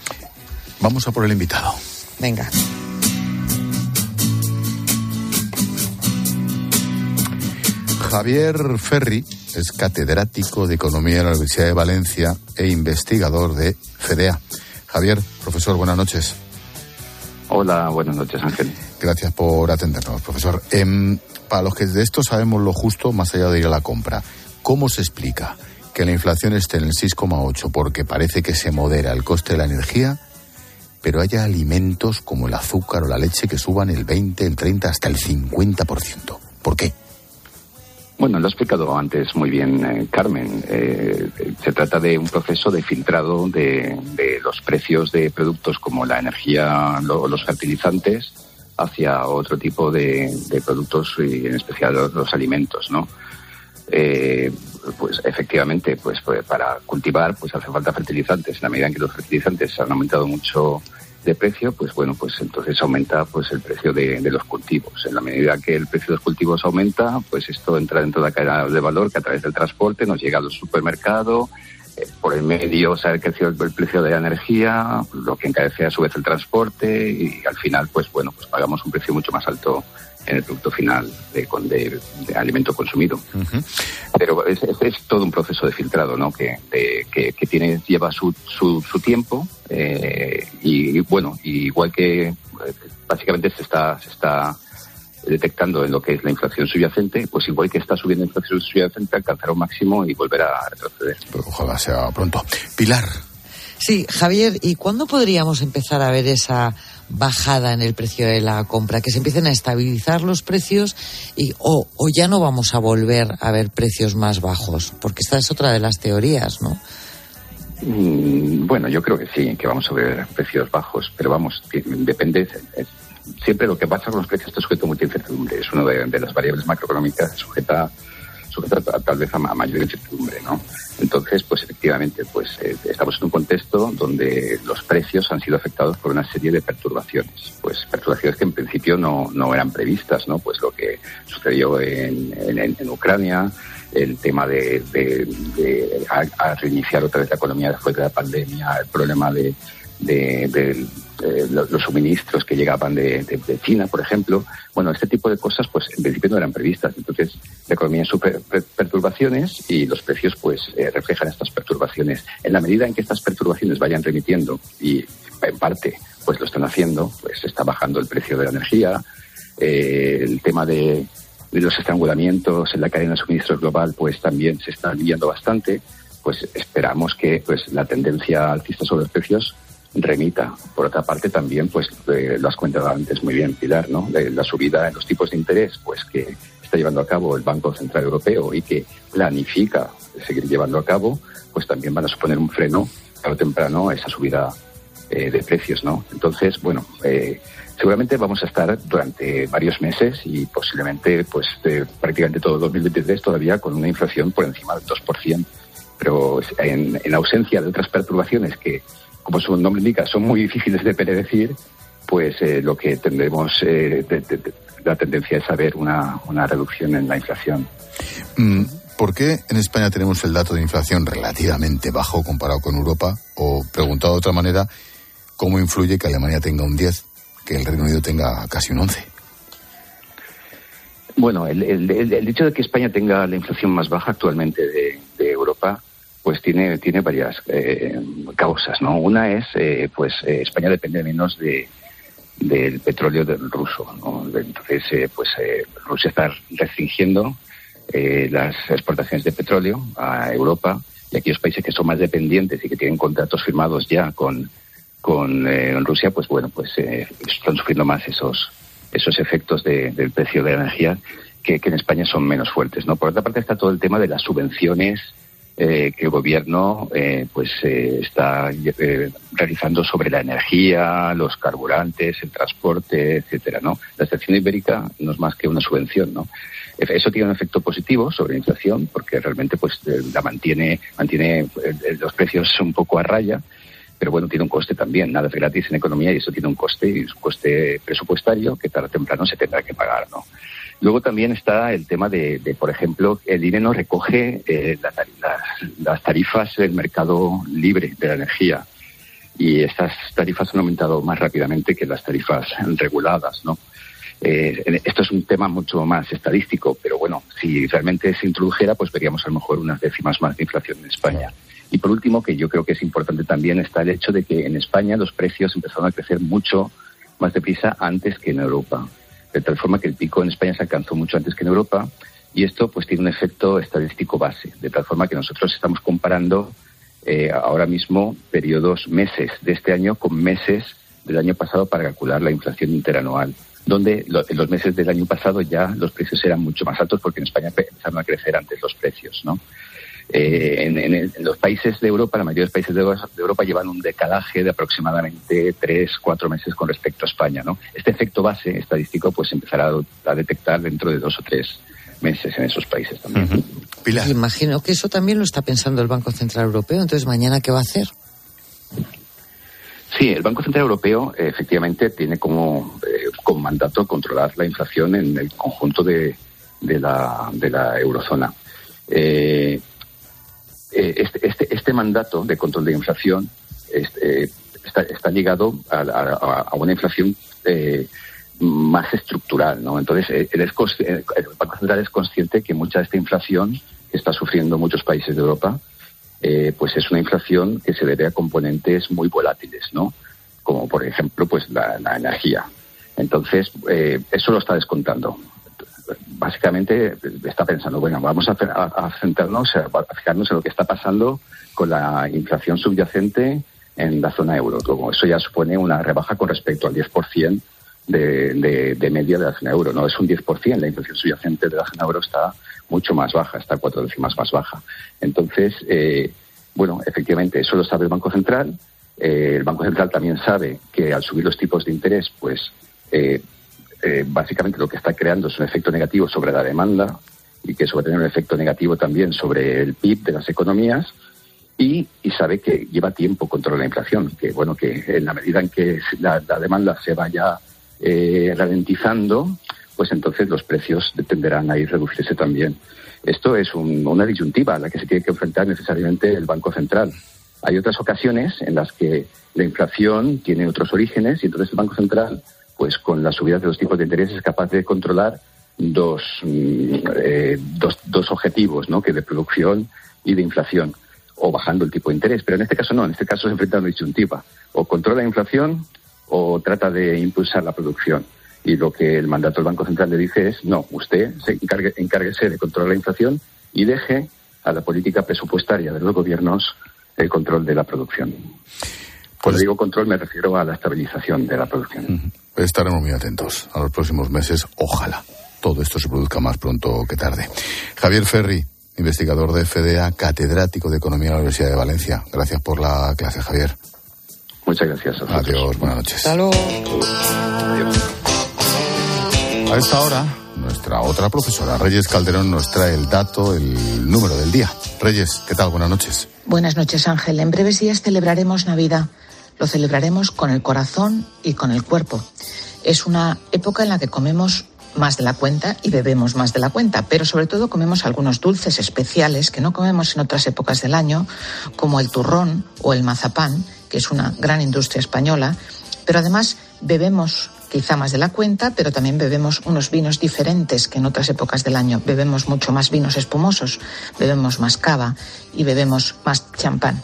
Vamos a por el invitado. Venga. Javier Ferri es catedrático de Economía en la Universidad de Valencia e investigador de FEDEA. Javier, profesor, buenas noches. Hola, buenas noches, Ángel. Gracias por atendernos, profesor. Em, para los que de esto sabemos lo justo, más allá de ir a la compra, ¿cómo se explica que la inflación esté en el 6,8 porque parece que se modera el coste de la energía, pero haya alimentos como el azúcar o la leche que suban el 20, el 30, hasta el 50%? ¿Por qué? Bueno, lo ha explicado antes muy bien eh, Carmen. Eh, se trata de un proceso de filtrado de, los precios de productos como la energía o los fertilizantes hacia otro tipo de, productos y en especial los, alimentos, ¿no? Eh, pues efectivamente, pues, pues, para cultivar pues hace falta fertilizantes. En la medida en que los fertilizantes han aumentado mucho de precio, pues bueno, pues entonces aumenta pues el precio de, los cultivos. En la medida que el precio de los cultivos aumenta, pues esto entra dentro de la cadena de valor que a través del transporte nos llega al supermercado, eh, por el medio se ha crecido el, precio de la energía, lo que encarece a su vez el transporte y al final, pues bueno, pues pagamos un precio mucho más alto en el producto final de, de, alimento consumido. Pero es, es, todo un proceso de filtrado, ¿no? Que, que, tiene, lleva su, su, tiempo eh, y, bueno, igual que eh, básicamente se está, se está detectando en lo que es la inflación subyacente, pues igual que está subiendo la inflación subyacente, alcanzará un máximo y volverá a retroceder. Pero ojalá sea pronto. Pilar. Sí, Javier, ¿y cuándo podríamos empezar a ver esa bajada en el precio de la compra, que se empiecen a estabilizar los precios y o, ya no vamos a volver a ver precios más bajos, porque esta es otra de las teorías, ¿no? Mm, bueno, yo creo que sí, que vamos a ver precios bajos, pero vamos, depende. Siempre lo que pasa con los precios está sujeto a mucha incertidumbre. Es una de, las variables macroeconómicas sujeta, sujeta tal vez a mayor incertidumbre, ¿no? Entonces, pues efectivamente, pues eh, estamos en un contexto donde los precios han sido afectados por una serie de perturbaciones. Pues perturbaciones que en principio no, no eran previstas, ¿no? Pues lo que sucedió en, en, Ucrania, el tema de, de, reiniciar otra vez la economía después de la pandemia, el problema de, de, eh, los, suministros que llegaban de, China, por ejemplo. Bueno, este tipo de cosas, pues en principio no eran previstas. Entonces, la economía sufre perturbaciones y los precios, pues, eh, reflejan estas perturbaciones. En la medida en que estas perturbaciones vayan remitiendo y en parte, pues lo están haciendo, pues está bajando el precio de la energía, eh, el tema de, los estrangulamientos en la cadena de suministros global, pues también se está aliviando bastante. Pues esperamos que pues la tendencia alcista sobre los precios remita. Por otra parte, también, pues eh, lo has comentado antes muy bien, Pilar, ¿no? la subida en los tipos de interés, pues que está llevando a cabo el Banco Central Europeo y que planifica seguir llevando a cabo, pues también van a suponer un freno tarde o temprano a esa subida eh, de precios, ¿no? Entonces, bueno, eh, seguramente vamos a estar durante varios meses y posiblemente, pues, prácticamente todo 2023 todavía con una inflación por encima del 2%. Pero en, en ausencia de otras perturbaciones que como su nombre indica, son muy difíciles de predecir, pues eh, lo que tendremos, eh, la tendencia es a ver una, una reducción en la inflación. Mm, ¿Por qué en España tenemos el dato de inflación relativamente bajo comparado con Europa? O, preguntado de otra manera, ¿cómo influye que Alemania tenga un 10, que el Reino Unido tenga casi un 11? Bueno, el, hecho de que España tenga la inflación más baja actualmente de, Europa, pues tiene, tiene varias eh, causas, ¿no? Una es, eh, pues eh, España depende menos de, del petróleo del ruso, ¿no? Entonces, pues Rusia está restringiendo las exportaciones de petróleo a Europa y aquellos países que son más dependientes y que tienen contratos firmados ya con, con Rusia, pues bueno, pues están sufriendo más esos esos efectos del precio de la energía que, en España son menos fuertes. ¿no? Por otra parte está todo el tema de las subvenciones eh, que el gobierno eh, pues eh, está realizando sobre la energía, los carburantes, el transporte, etcétera, ¿no? La excepción ibérica no es más que una subvención, ¿no? Eso tiene un efecto positivo sobre la inflación porque realmente pues la mantiene mantiene los precios un poco a raya pero bueno, tiene un coste también. Nada es gratis en economía y eso tiene un coste, y es un coste presupuestario que tarde o temprano se tendrá que pagar, ¿no? Luego también está el tema de, por ejemplo, el INE no recoge eh, las tarifas del mercado libre de la energía y estas tarifas han aumentado más rápidamente que las tarifas reguladas, ¿no? Eh, esto es un tema mucho más estadístico, pero bueno, si realmente se introdujera, pues veríamos a lo mejor unas décimas más de inflación en España. Y por último, que yo creo que es importante también, está el hecho de que en España los precios empezaron a crecer mucho más deprisa antes que en Europa. De tal forma que el pico en España se alcanzó mucho antes que en Europa y esto pues tiene un efecto estadístico base. De tal forma que nosotros estamos comparando eh, ahora mismo periodos, meses de este año con meses del año pasado para calcular la inflación interanual donde en los meses del año pasado ya los precios eran mucho más altos porque en España empezaron a crecer antes los precios, ¿no? Eh, en, los países de Europa, la mayoría de los países de Europa, llevan un decalaje de aproximadamente tres, cuatro meses con respecto a España. ¿no? Este efecto base estadístico pues empezará a, detectar dentro de dos o tres meses en esos países también. Imagino que eso también lo está pensando el Banco Central Europeo. Entonces, ¿mañana qué va a hacer? Sí, el Banco Central Europeo efectivamente tiene como, eh, como mandato controlar la inflación en el conjunto de, de, la, de la eurozona. Eh, eh, este, este, este, mandato de control de inflación este, está, ligado a, una inflación eh, más estructural, ¿no? Entonces, eh, el, Banco Central es consciente que mucha de esta inflación que está sufriendo muchos países de Europa, pues es una inflación que se debe a componentes muy volátiles, ¿no? Como por ejemplo, pues la energía. Entonces, eso lo está descontando básicamente está pensando, bueno, vamos a, centrarnos, a fijarnos en lo que está pasando con la inflación subyacente en la zona euro. Eso ya supone una rebaja con respecto al 10% de, de, de media de la zona euro. No es un 10%, la inflación subyacente de la zona euro está mucho más baja, está cuatro décimas más baja. Entonces, eh, bueno, efectivamente, eso lo sabe el Banco Central. Eh, el Banco Central también sabe que al subir los tipos de interés, pues eh, eh, básicamente lo que está creando es un efecto negativo sobre la demanda y que eso va a tener un efecto negativo también sobre el PIB de las economías y, sabe que lleva tiempo controlar la inflación, que bueno, que en la medida en que la, demanda se vaya eh, ralentizando, pues entonces los precios tenderán a ir reducirse también. Esto es una disyuntiva a la que se tiene que enfrentar necesariamente el Banco Central. Hay otras ocasiones en las que la inflación tiene otros orígenes y entonces el Banco Central pues con la subida de los tipos de interés es capaz de controlar dos, mm, eh, dos, dos, objetivos, ¿no? Que de producción y de inflación, o bajando el tipo de interés. Pero en este caso no, en este caso se enfrenta a una disyuntiva. O controla la inflación o trata de impulsar la producción. Y lo que el mandato del Banco Central le dice es, no, usted se encargue, encárguese de controlar la inflación y deje a la política presupuestaria de los gobiernos el control de la producción. Cuando digo control me refiero a la estabilización de la producción. Estaremos muy atentos a los próximos meses. Ojalá todo esto se produzca más pronto que tarde. Javier Ferri, investigador de FDA, catedrático de Economía de la Universidad de Valencia. Gracias por la clase, Javier. Muchas gracias. A Adiós, buenas noches. Adiós. A esta hora, nuestra otra profesora, Reyes Calderón, nos trae el dato, el número del día. Reyes, ¿qué tal? Buenas noches. Buenas noches, Ángel. En breves días celebraremos Navidad. Lo celebraremos con el corazón y con el cuerpo. Es una época en la que comemos más de la cuenta y bebemos más de la cuenta, pero sobre todo comemos algunos dulces especiales que no comemos en otras épocas del año, como el turrón o el mazapán, que es una gran industria española, pero además bebemos quizá más de la cuenta, pero también bebemos unos vinos diferentes que en otras épocas del año. Bebemos mucho más vinos espumosos, bebemos más cava y bebemos más champán.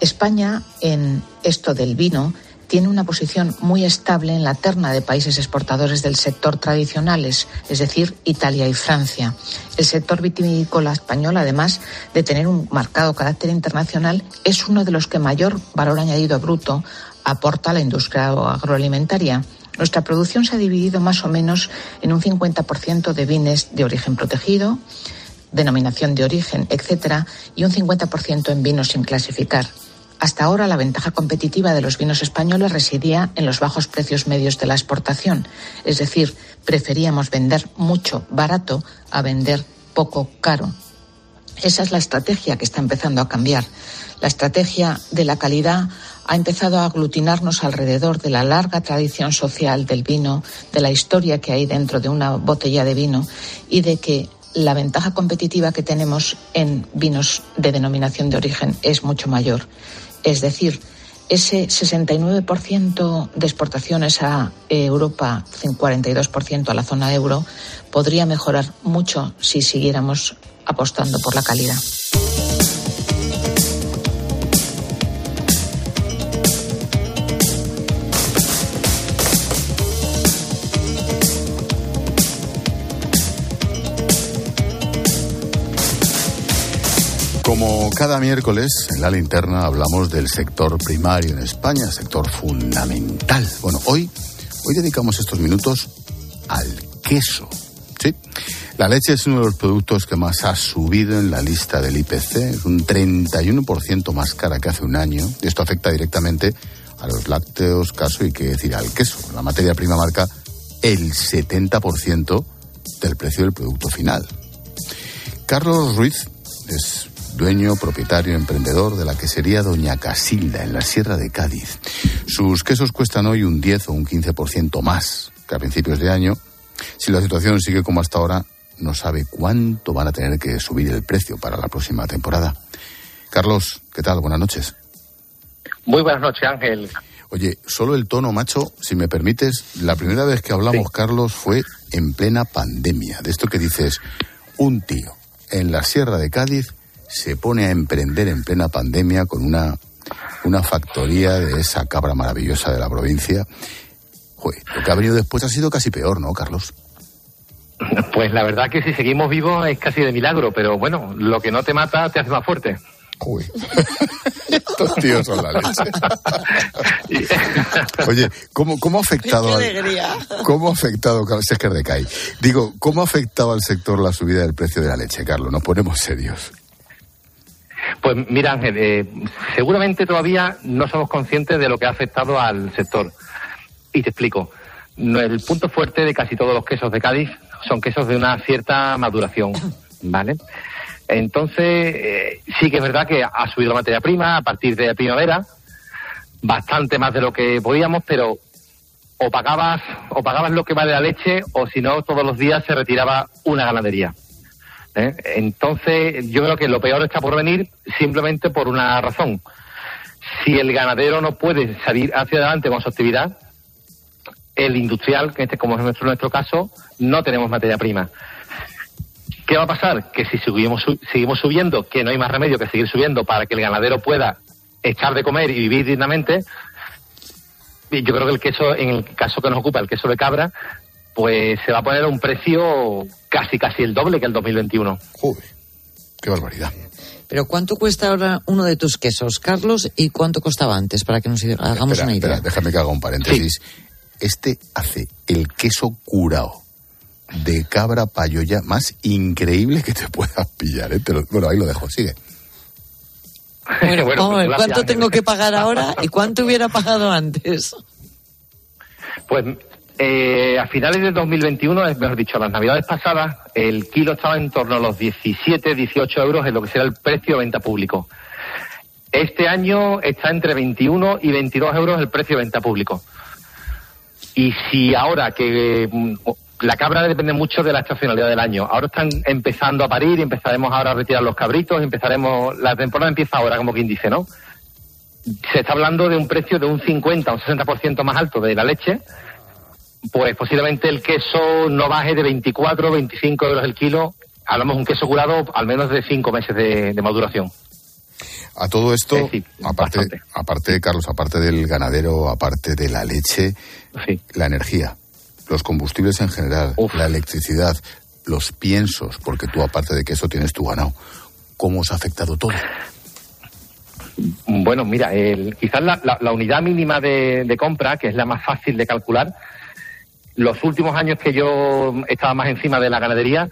España en esto del vino tiene una posición muy estable en la terna de países exportadores del sector tradicionales, es decir, Italia y Francia. El sector vitivinícola español, además de tener un marcado carácter internacional, es uno de los que mayor valor añadido bruto aporta a la industria agroalimentaria. Nuestra producción se ha dividido más o menos en un 50% de vines de origen protegido, denominación de origen, etcétera, y un 50% en vinos sin clasificar. Hasta ahora la ventaja competitiva de los vinos españoles residía en los bajos precios medios de la exportación, es decir, preferíamos vender mucho barato a vender poco caro. Esa es la estrategia que está empezando a cambiar. La estrategia de la calidad ha empezado a aglutinarnos alrededor de la larga tradición social del vino, de la historia que hay dentro de una botella de vino y de que la ventaja competitiva que tenemos en vinos de denominación de origen es mucho mayor. Es decir, ese 69% de exportaciones a Europa, 42% a la zona euro, podría mejorar mucho si siguiéramos apostando por la calidad. Como cada miércoles en la linterna hablamos del sector primario en España, sector fundamental. Bueno, hoy, hoy dedicamos estos minutos al queso. Sí, la leche es uno de los productos que más ha subido en la lista del IPC, es un 31% más cara que hace un año. Esto afecta directamente a los lácteos, caso y que decir al queso. La materia prima marca el 70% del precio del producto final. Carlos Ruiz es dueño, propietario, emprendedor de la quesería Doña Casilda en la Sierra de Cádiz. Sus quesos cuestan hoy un 10 o un 15% más que a principios de año. Si la situación sigue como hasta ahora, no sabe cuánto van a tener que subir el precio para la próxima temporada. Carlos, ¿qué tal? Buenas noches. Muy buenas noches, Ángel. Oye, solo el tono, macho, si me permites, la primera vez que hablamos, Carlos, fue en plena pandemia. De esto que dices, un tío en la Sierra de Cádiz se pone a emprender en plena pandemia con una, una factoría de esa cabra maravillosa de la provincia. Joder, lo que ha venido después ha sido casi peor, ¿no, Carlos? Pues la verdad que si seguimos vivos es casi de milagro, pero bueno, lo que no te mata te hace más fuerte. Uy. Estos tíos son la leche. Oye, ¿cómo, cómo ha afectado... Qué ¿Cómo ha afectado, si es que recae? Digo, ¿cómo ha afectado al sector la subida del precio de la leche, Carlos? Nos ponemos serios. Pues mira, Ángel, eh, seguramente todavía no somos conscientes de lo que ha afectado al sector. Y te explico. El punto fuerte de casi todos los quesos de Cádiz son quesos de una cierta maduración, ¿vale? Entonces, eh, sí que es verdad que ha subido la materia prima a partir de primavera, bastante más de lo que podíamos, pero o pagabas, o pagabas lo que vale la leche, o si no, todos los días se retiraba una ganadería. ¿Eh? Entonces, yo creo que lo peor está por venir simplemente por una razón. Si el ganadero no puede salir hacia adelante con su actividad, el industrial, que este, como es nuestro, nuestro caso, no tenemos materia prima. ¿Qué va a pasar? Que si seguimos, seguimos subiendo, que no hay más remedio que seguir subiendo para que el ganadero pueda echar de comer y vivir dignamente, yo creo que el queso, en el caso que nos ocupa, el queso de cabra, pues se va a poner a un precio casi casi el doble que el 2021. Joder, qué barbaridad. Pero ¿cuánto cuesta ahora uno de tus quesos, Carlos, y cuánto costaba antes, para que nos hagamos una idea? Espera, déjame que haga un paréntesis. Este hace el queso curado de cabra payoya más increíble que te puedas pillar. ¿eh? bueno, ahí lo dejo, sigue. Bueno, vamos a ver, ¿cuánto tengo que pagar ahora y cuánto hubiera pagado antes? Pues eh, a finales del 2021, mejor dicho, las navidades pasadas, el kilo estaba en torno a los 17, 18 euros en lo que será el precio de venta público. Este año está entre 21 y 22 euros el precio de venta público. Y si ahora que mm, la cabra depende mucho de la estacionalidad del año. Ahora están empezando a parir y empezaremos ahora a retirar los cabritos, empezaremos, la temporada empieza ahora, como quien dice, ¿no? Se está hablando de un precio de un 50 o un 60% más alto de la leche, pues posiblemente el queso no baje de 24 o 25 euros el kilo. Hablamos de un queso curado al menos de 5 meses de, de maduración. A todo esto, Sí, sí, aparte, bastante. aparte, Carlos, aparte del ganadero, aparte de la leche, la energía, los combustibles en general, la electricidad, los piensos, porque tú aparte de que eso tienes tu ganado, ¿cómo os ha afectado todo? Bueno, mira, el- quizás la, la- la unidad mínima de, de compra, que es la más fácil de calcular, los últimos años que yo estaba más encima de la ganadería,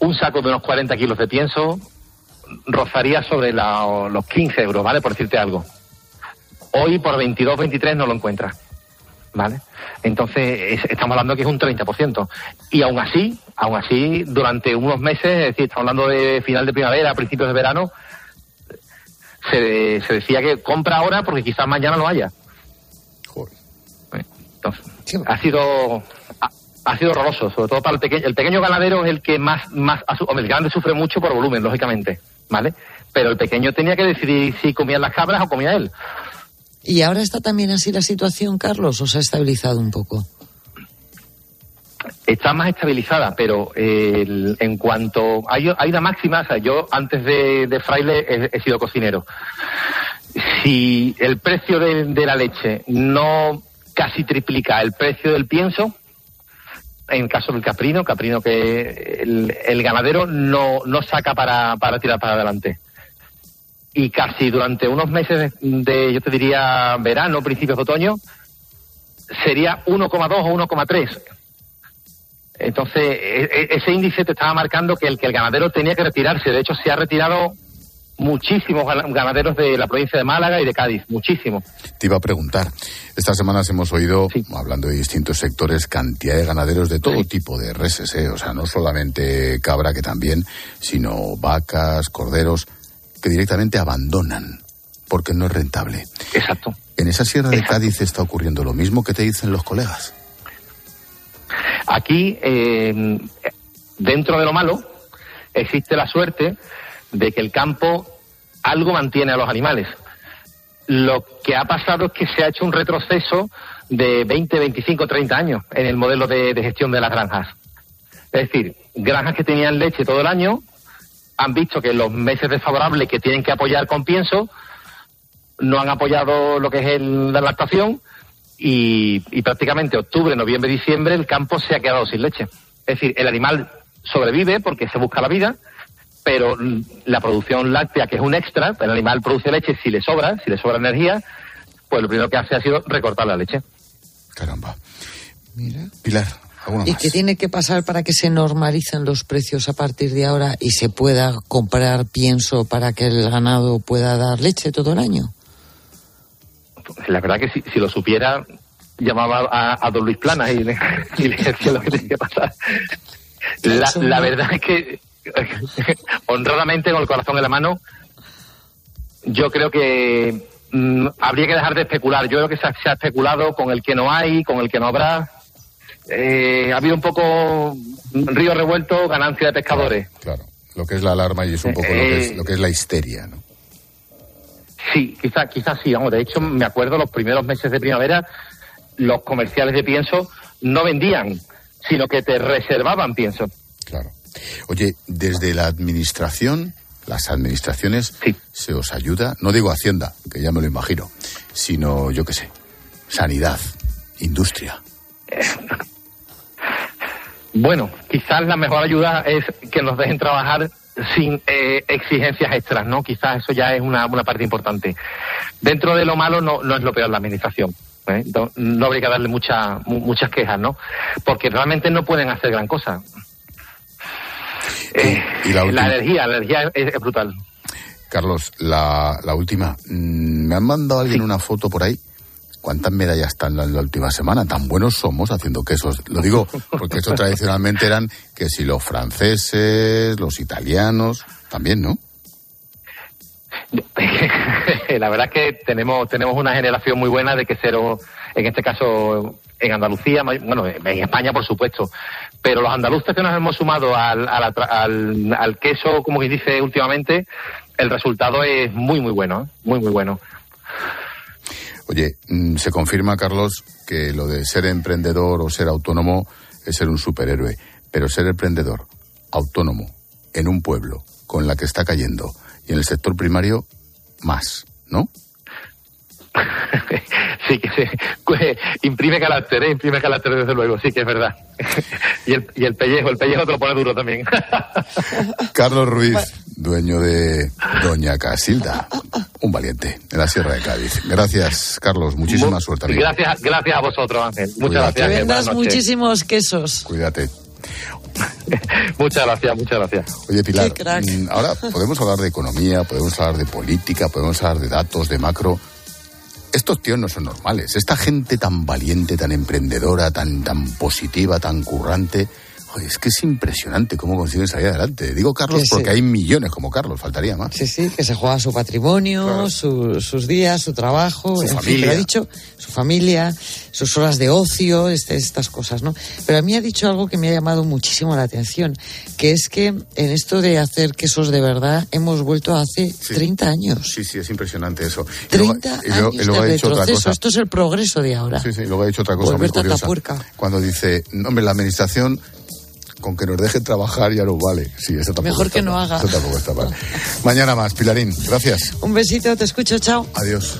un saco de unos 40 kilos de pienso rozaría sobre los 15 euros, ¿vale? Por decirte algo. Hoy por 22, 23 no lo encuentras, ¿vale? Entonces es- estamos hablando que es un 30%. Y aún así, aún así, durante unos meses, es decir, estamos hablando de final de primavera, principios de verano, se, se decía que compra ahora porque quizás mañana no haya. Ha sido ha, ha sido horroroso, sobre todo para el pequeño. El pequeño ganadero es el que más, más el grande sufre mucho por volumen, lógicamente, ¿vale? Pero el pequeño tenía que decidir si comían las cabras o comía él. ¿Y ahora está también así la situación, Carlos, o se ha estabilizado un poco? está más estabilizada, pero eh, el- en cuanto hay, hay una máxima, o sea, yo antes de, de fraile he, he sido cocinero. Si el precio de, de la leche no casi triplica el precio del pienso, en caso del caprino, caprino que el, el ganadero no, no saca para, para tirar para adelante. Y casi durante unos meses de, yo te diría, verano, principios de otoño, sería 1,2 o 1,3. Entonces, e- e- ese índice te estaba marcando que el, que el ganadero tenía que retirarse. De hecho, se ha retirado muchísimos gan- ganaderos de la provincia de Málaga y de Cádiz, muchísimos. Te iba a preguntar. Estas semanas hemos oído, hablando de distintos sectores, cantidad de ganaderos de todo tipo de reses, ¿eh? o sea, no solamente cabra, que también, sino vacas, corderos, que directamente abandonan porque no es rentable. Exacto. En esa sierra de Cádiz está ocurriendo lo mismo que te dicen los colegas. Aquí, eh, dentro de lo malo, existe la suerte de que el campo algo mantiene a los animales. Lo que ha pasado es que se ha hecho un retroceso de 20, 25, 30 años en el modelo de, gestión de las granjas. Es decir, granjas que tenían leche todo el año han visto que en los meses desfavorables que tienen que apoyar con pienso no han apoyado lo que es la lactación y, y prácticamente octubre, noviembre, diciembre el campo se ha quedado sin leche. Es decir, el animal sobrevive porque se busca la vida, pero la producción láctea, que es un extra, el animal produce leche si le sobra, si le sobra energía, pues lo primero que hace ha sido recortar la leche. Pilar, ¿alguna ¿Y más? qué tiene que pasar para que se normalicen los precios a partir de ahora y se pueda comprar pienso para que el ganado pueda dar leche todo el año? La verdad que si, si lo supiera, llamaba a, a don Luis Plana y le, y le decía lo que tenía que pasar. La, la verdad es que, honradamente, con el corazón en la mano, yo creo que mm, habría que dejar de especular. Yo creo que se ha, se ha especulado con el que no hay, con el que no habrá. Eh, ha habido un poco río revuelto, ganancia de pescadores. Claro, lo que es la alarma y es un poco lo, que es, Eh, lo que es la histeria, ¿no? Sí, quizás quizás sí. Vamos, de hecho, me acuerdo los primeros meses de primavera, los comerciales de pienso no vendían, sino que te reservaban pienso. Oye, desde la administración, las administraciones, se os ayuda, no digo Hacienda, que ya me lo imagino, sino, yo qué sé, sanidad, industria. Bueno, quizás la mejor ayuda es que nos dejen trabajar sin eh, exigencias extras, ¿no? Quizás eso ya es una, una parte importante. Dentro de lo malo no, no es lo peor la administración. ¿eh? No, no habría que darle mucha, mu- muchas quejas, ¿no? Porque realmente no pueden hacer gran cosa. Eh, Y la última- energía, la energía es, es brutal. Carlos, la, la última. Mm, Me han mandado alguien una foto por ahí. ¿Cuántas medallas están en la última semana? Tan buenos somos haciendo quesos. Lo digo porque eso tradicionalmente eran que si los franceses, los italianos, también, ¿no? la verdad es que tenemos tenemos una generación muy buena de queseros, en este caso en Andalucía, bueno, en España por supuesto, pero los andaluces que nos hemos sumado al, al, queso, como que dice últimamente, el resultado es muy muy bueno, muy muy bueno. Oye, mm, se confirma, Carlos, que lo de ser emprendedor o ser autónomo es ser un superhéroe, pero ser emprendedor, autónomo, en un pueblo, con la que está cayendo, y en el sector primario, más, ¿no? sí, que se, imprime carácter, ¿eh? imprime carácter desde luego, sí que es verdad. y, el, y el pellejo, el pellejo te lo pone duro también. Carlos Ruiz, dueño de Doña Casilda, un valiente en la Sierra de Cádiz. Gracias, Carlos, muchísima suerte. Amigo. Gracias, gracias a vosotros, Ángel. Muchas Cuídate. gracias. Que vendas muchísimos quesos. Cuídate. Muchas gracias, muchas gracias. Oye, Pilar, mm, ahora podemos hablar de economía, podemos hablar de política, podemos hablar de datos, de macro. Estos tíos no son normales. Esta gente tan valiente, tan emprendedora, tan, tan positiva, tan currante. Joder, es que es impresionante cómo consiguen salir adelante. Digo Carlos Que sí. porque hay millones como Carlos, faltaría más. Sí, sí, que se juega su patrimonio, Claro. su- sus días, su trabajo, Su en fin, familia. pero ha dicho su familia, sus horas de ocio, este- estas cosas, ¿no? Pero a mí ha dicho algo que me ha llamado muchísimo la atención, que es que en esto de hacer quesos de verdad hemos vuelto a hace 30 años. Sí, sí, es impresionante eso. Y luego- 30 y luego, y años luego de otra retroceso. cosa. Esto es el progreso de ahora. Sí, sí, luego ha dicho otra cosa Volver muy curiosa. Cuando dice, no, hombre, la administración con que nos dejen trabajar ya nos vale. Sí, eso tampoco Mejor está que no mal. haga. Eso tampoco está mal. Mañana más, Pilarín. Gracias. Un besito, te escucho, chao. Adiós.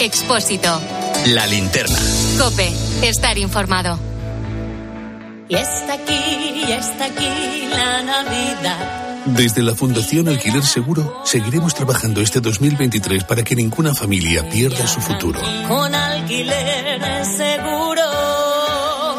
Expósito. La linterna. Cope. Estar informado. Y está aquí, y está aquí la Navidad. Desde la Fundación Alquiler Seguro seguiremos trabajando este 2023 para que ninguna familia pierda su futuro. Con alquiler seguro.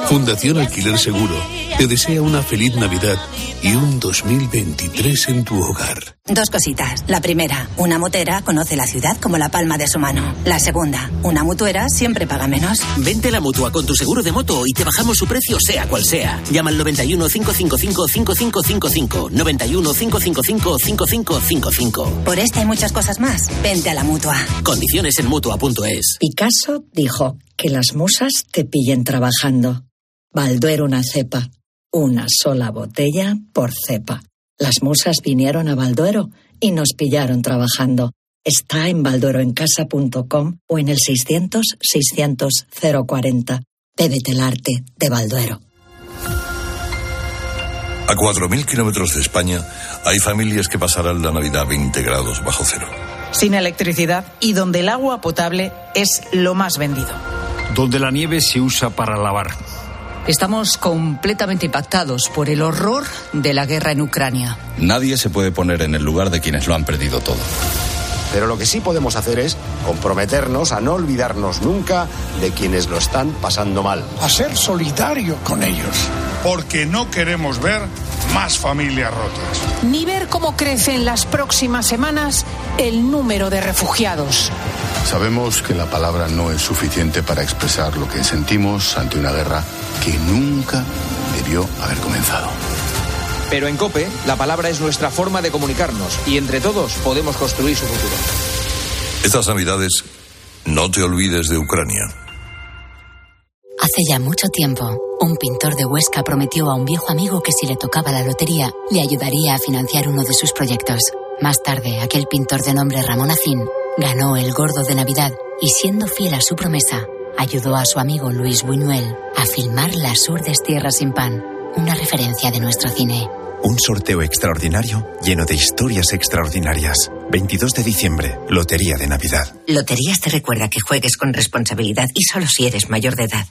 Fundación Alquiler Seguro te desea una feliz Navidad y un 2023 en tu hogar. Dos cositas. La primera, una motera conoce la ciudad como la palma de su mano. La segunda, una mutuera siempre paga menos. Vente a la mutua con tu seguro de moto y te bajamos su precio sea cual sea. Llama al 91 555 5555. 91 555 5555. Por esta y muchas cosas más, vente a la mutua. Condiciones en mutua.es. Picasso dijo que las musas te pillen trabajando. Balduero una cepa. Una sola botella por cepa. Las musas vinieron a Balduero y nos pillaron trabajando. Está en baldueroencasa.com o en el 600 600 040. Bébete el arte de Balduero. A 4.000 kilómetros de España hay familias que pasarán la Navidad a 20 grados bajo cero. sin electricidad y donde el agua potable es lo más vendido. donde la nieve se usa para lavar. Estamos completamente impactados por el horror de la guerra en Ucrania. Nadie se puede poner en el lugar de quienes lo han perdido todo. Pero lo que sí podemos hacer es comprometernos a no olvidarnos nunca de quienes lo están pasando mal. a ser solidario con ellos. Porque no queremos ver más familias rotas. ni ver cómo crece en las próximas semanas el número de refugiados. Sabemos que la palabra no es suficiente para expresar lo que sentimos ante una guerra que nunca debió haber comenzado. Pero en COPE, la palabra es nuestra forma de comunicarnos y entre todos podemos construir su futuro. Estas Navidades, no te olvides de Ucrania. Hace ya mucho tiempo, un pintor de Huesca prometió a un viejo amigo que si le tocaba la lotería, le ayudaría a financiar uno de sus proyectos. Más tarde, aquel pintor de nombre Ramón Acín ganó el gordo de Navidad y siendo fiel a su promesa, ayudó a su amigo Luis Buñuel a filmar Las Urdes Tierras sin Pan, una referencia de nuestro cine. Un sorteo extraordinario lleno de historias extraordinarias. 22 de diciembre, Lotería de Navidad. Loterías te recuerda que juegues con responsabilidad y solo si eres mayor de edad.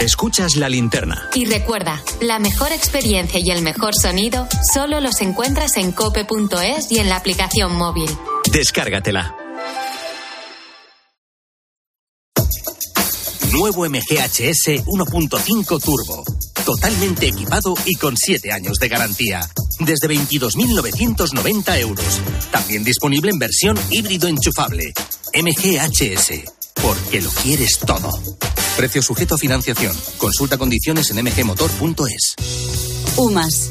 Escuchas la linterna. Y recuerda, la mejor experiencia y el mejor sonido solo los encuentras en cope.es y en la aplicación móvil. Descárgatela. Nuevo MGHS 1.5 Turbo. Totalmente equipado y con 7 años de garantía. Desde 22.990 euros. También disponible en versión híbrido enchufable. MGHS. porque lo quieres todo. Precio sujeto a financiación. Consulta condiciones en mgmotor.es. UMAS,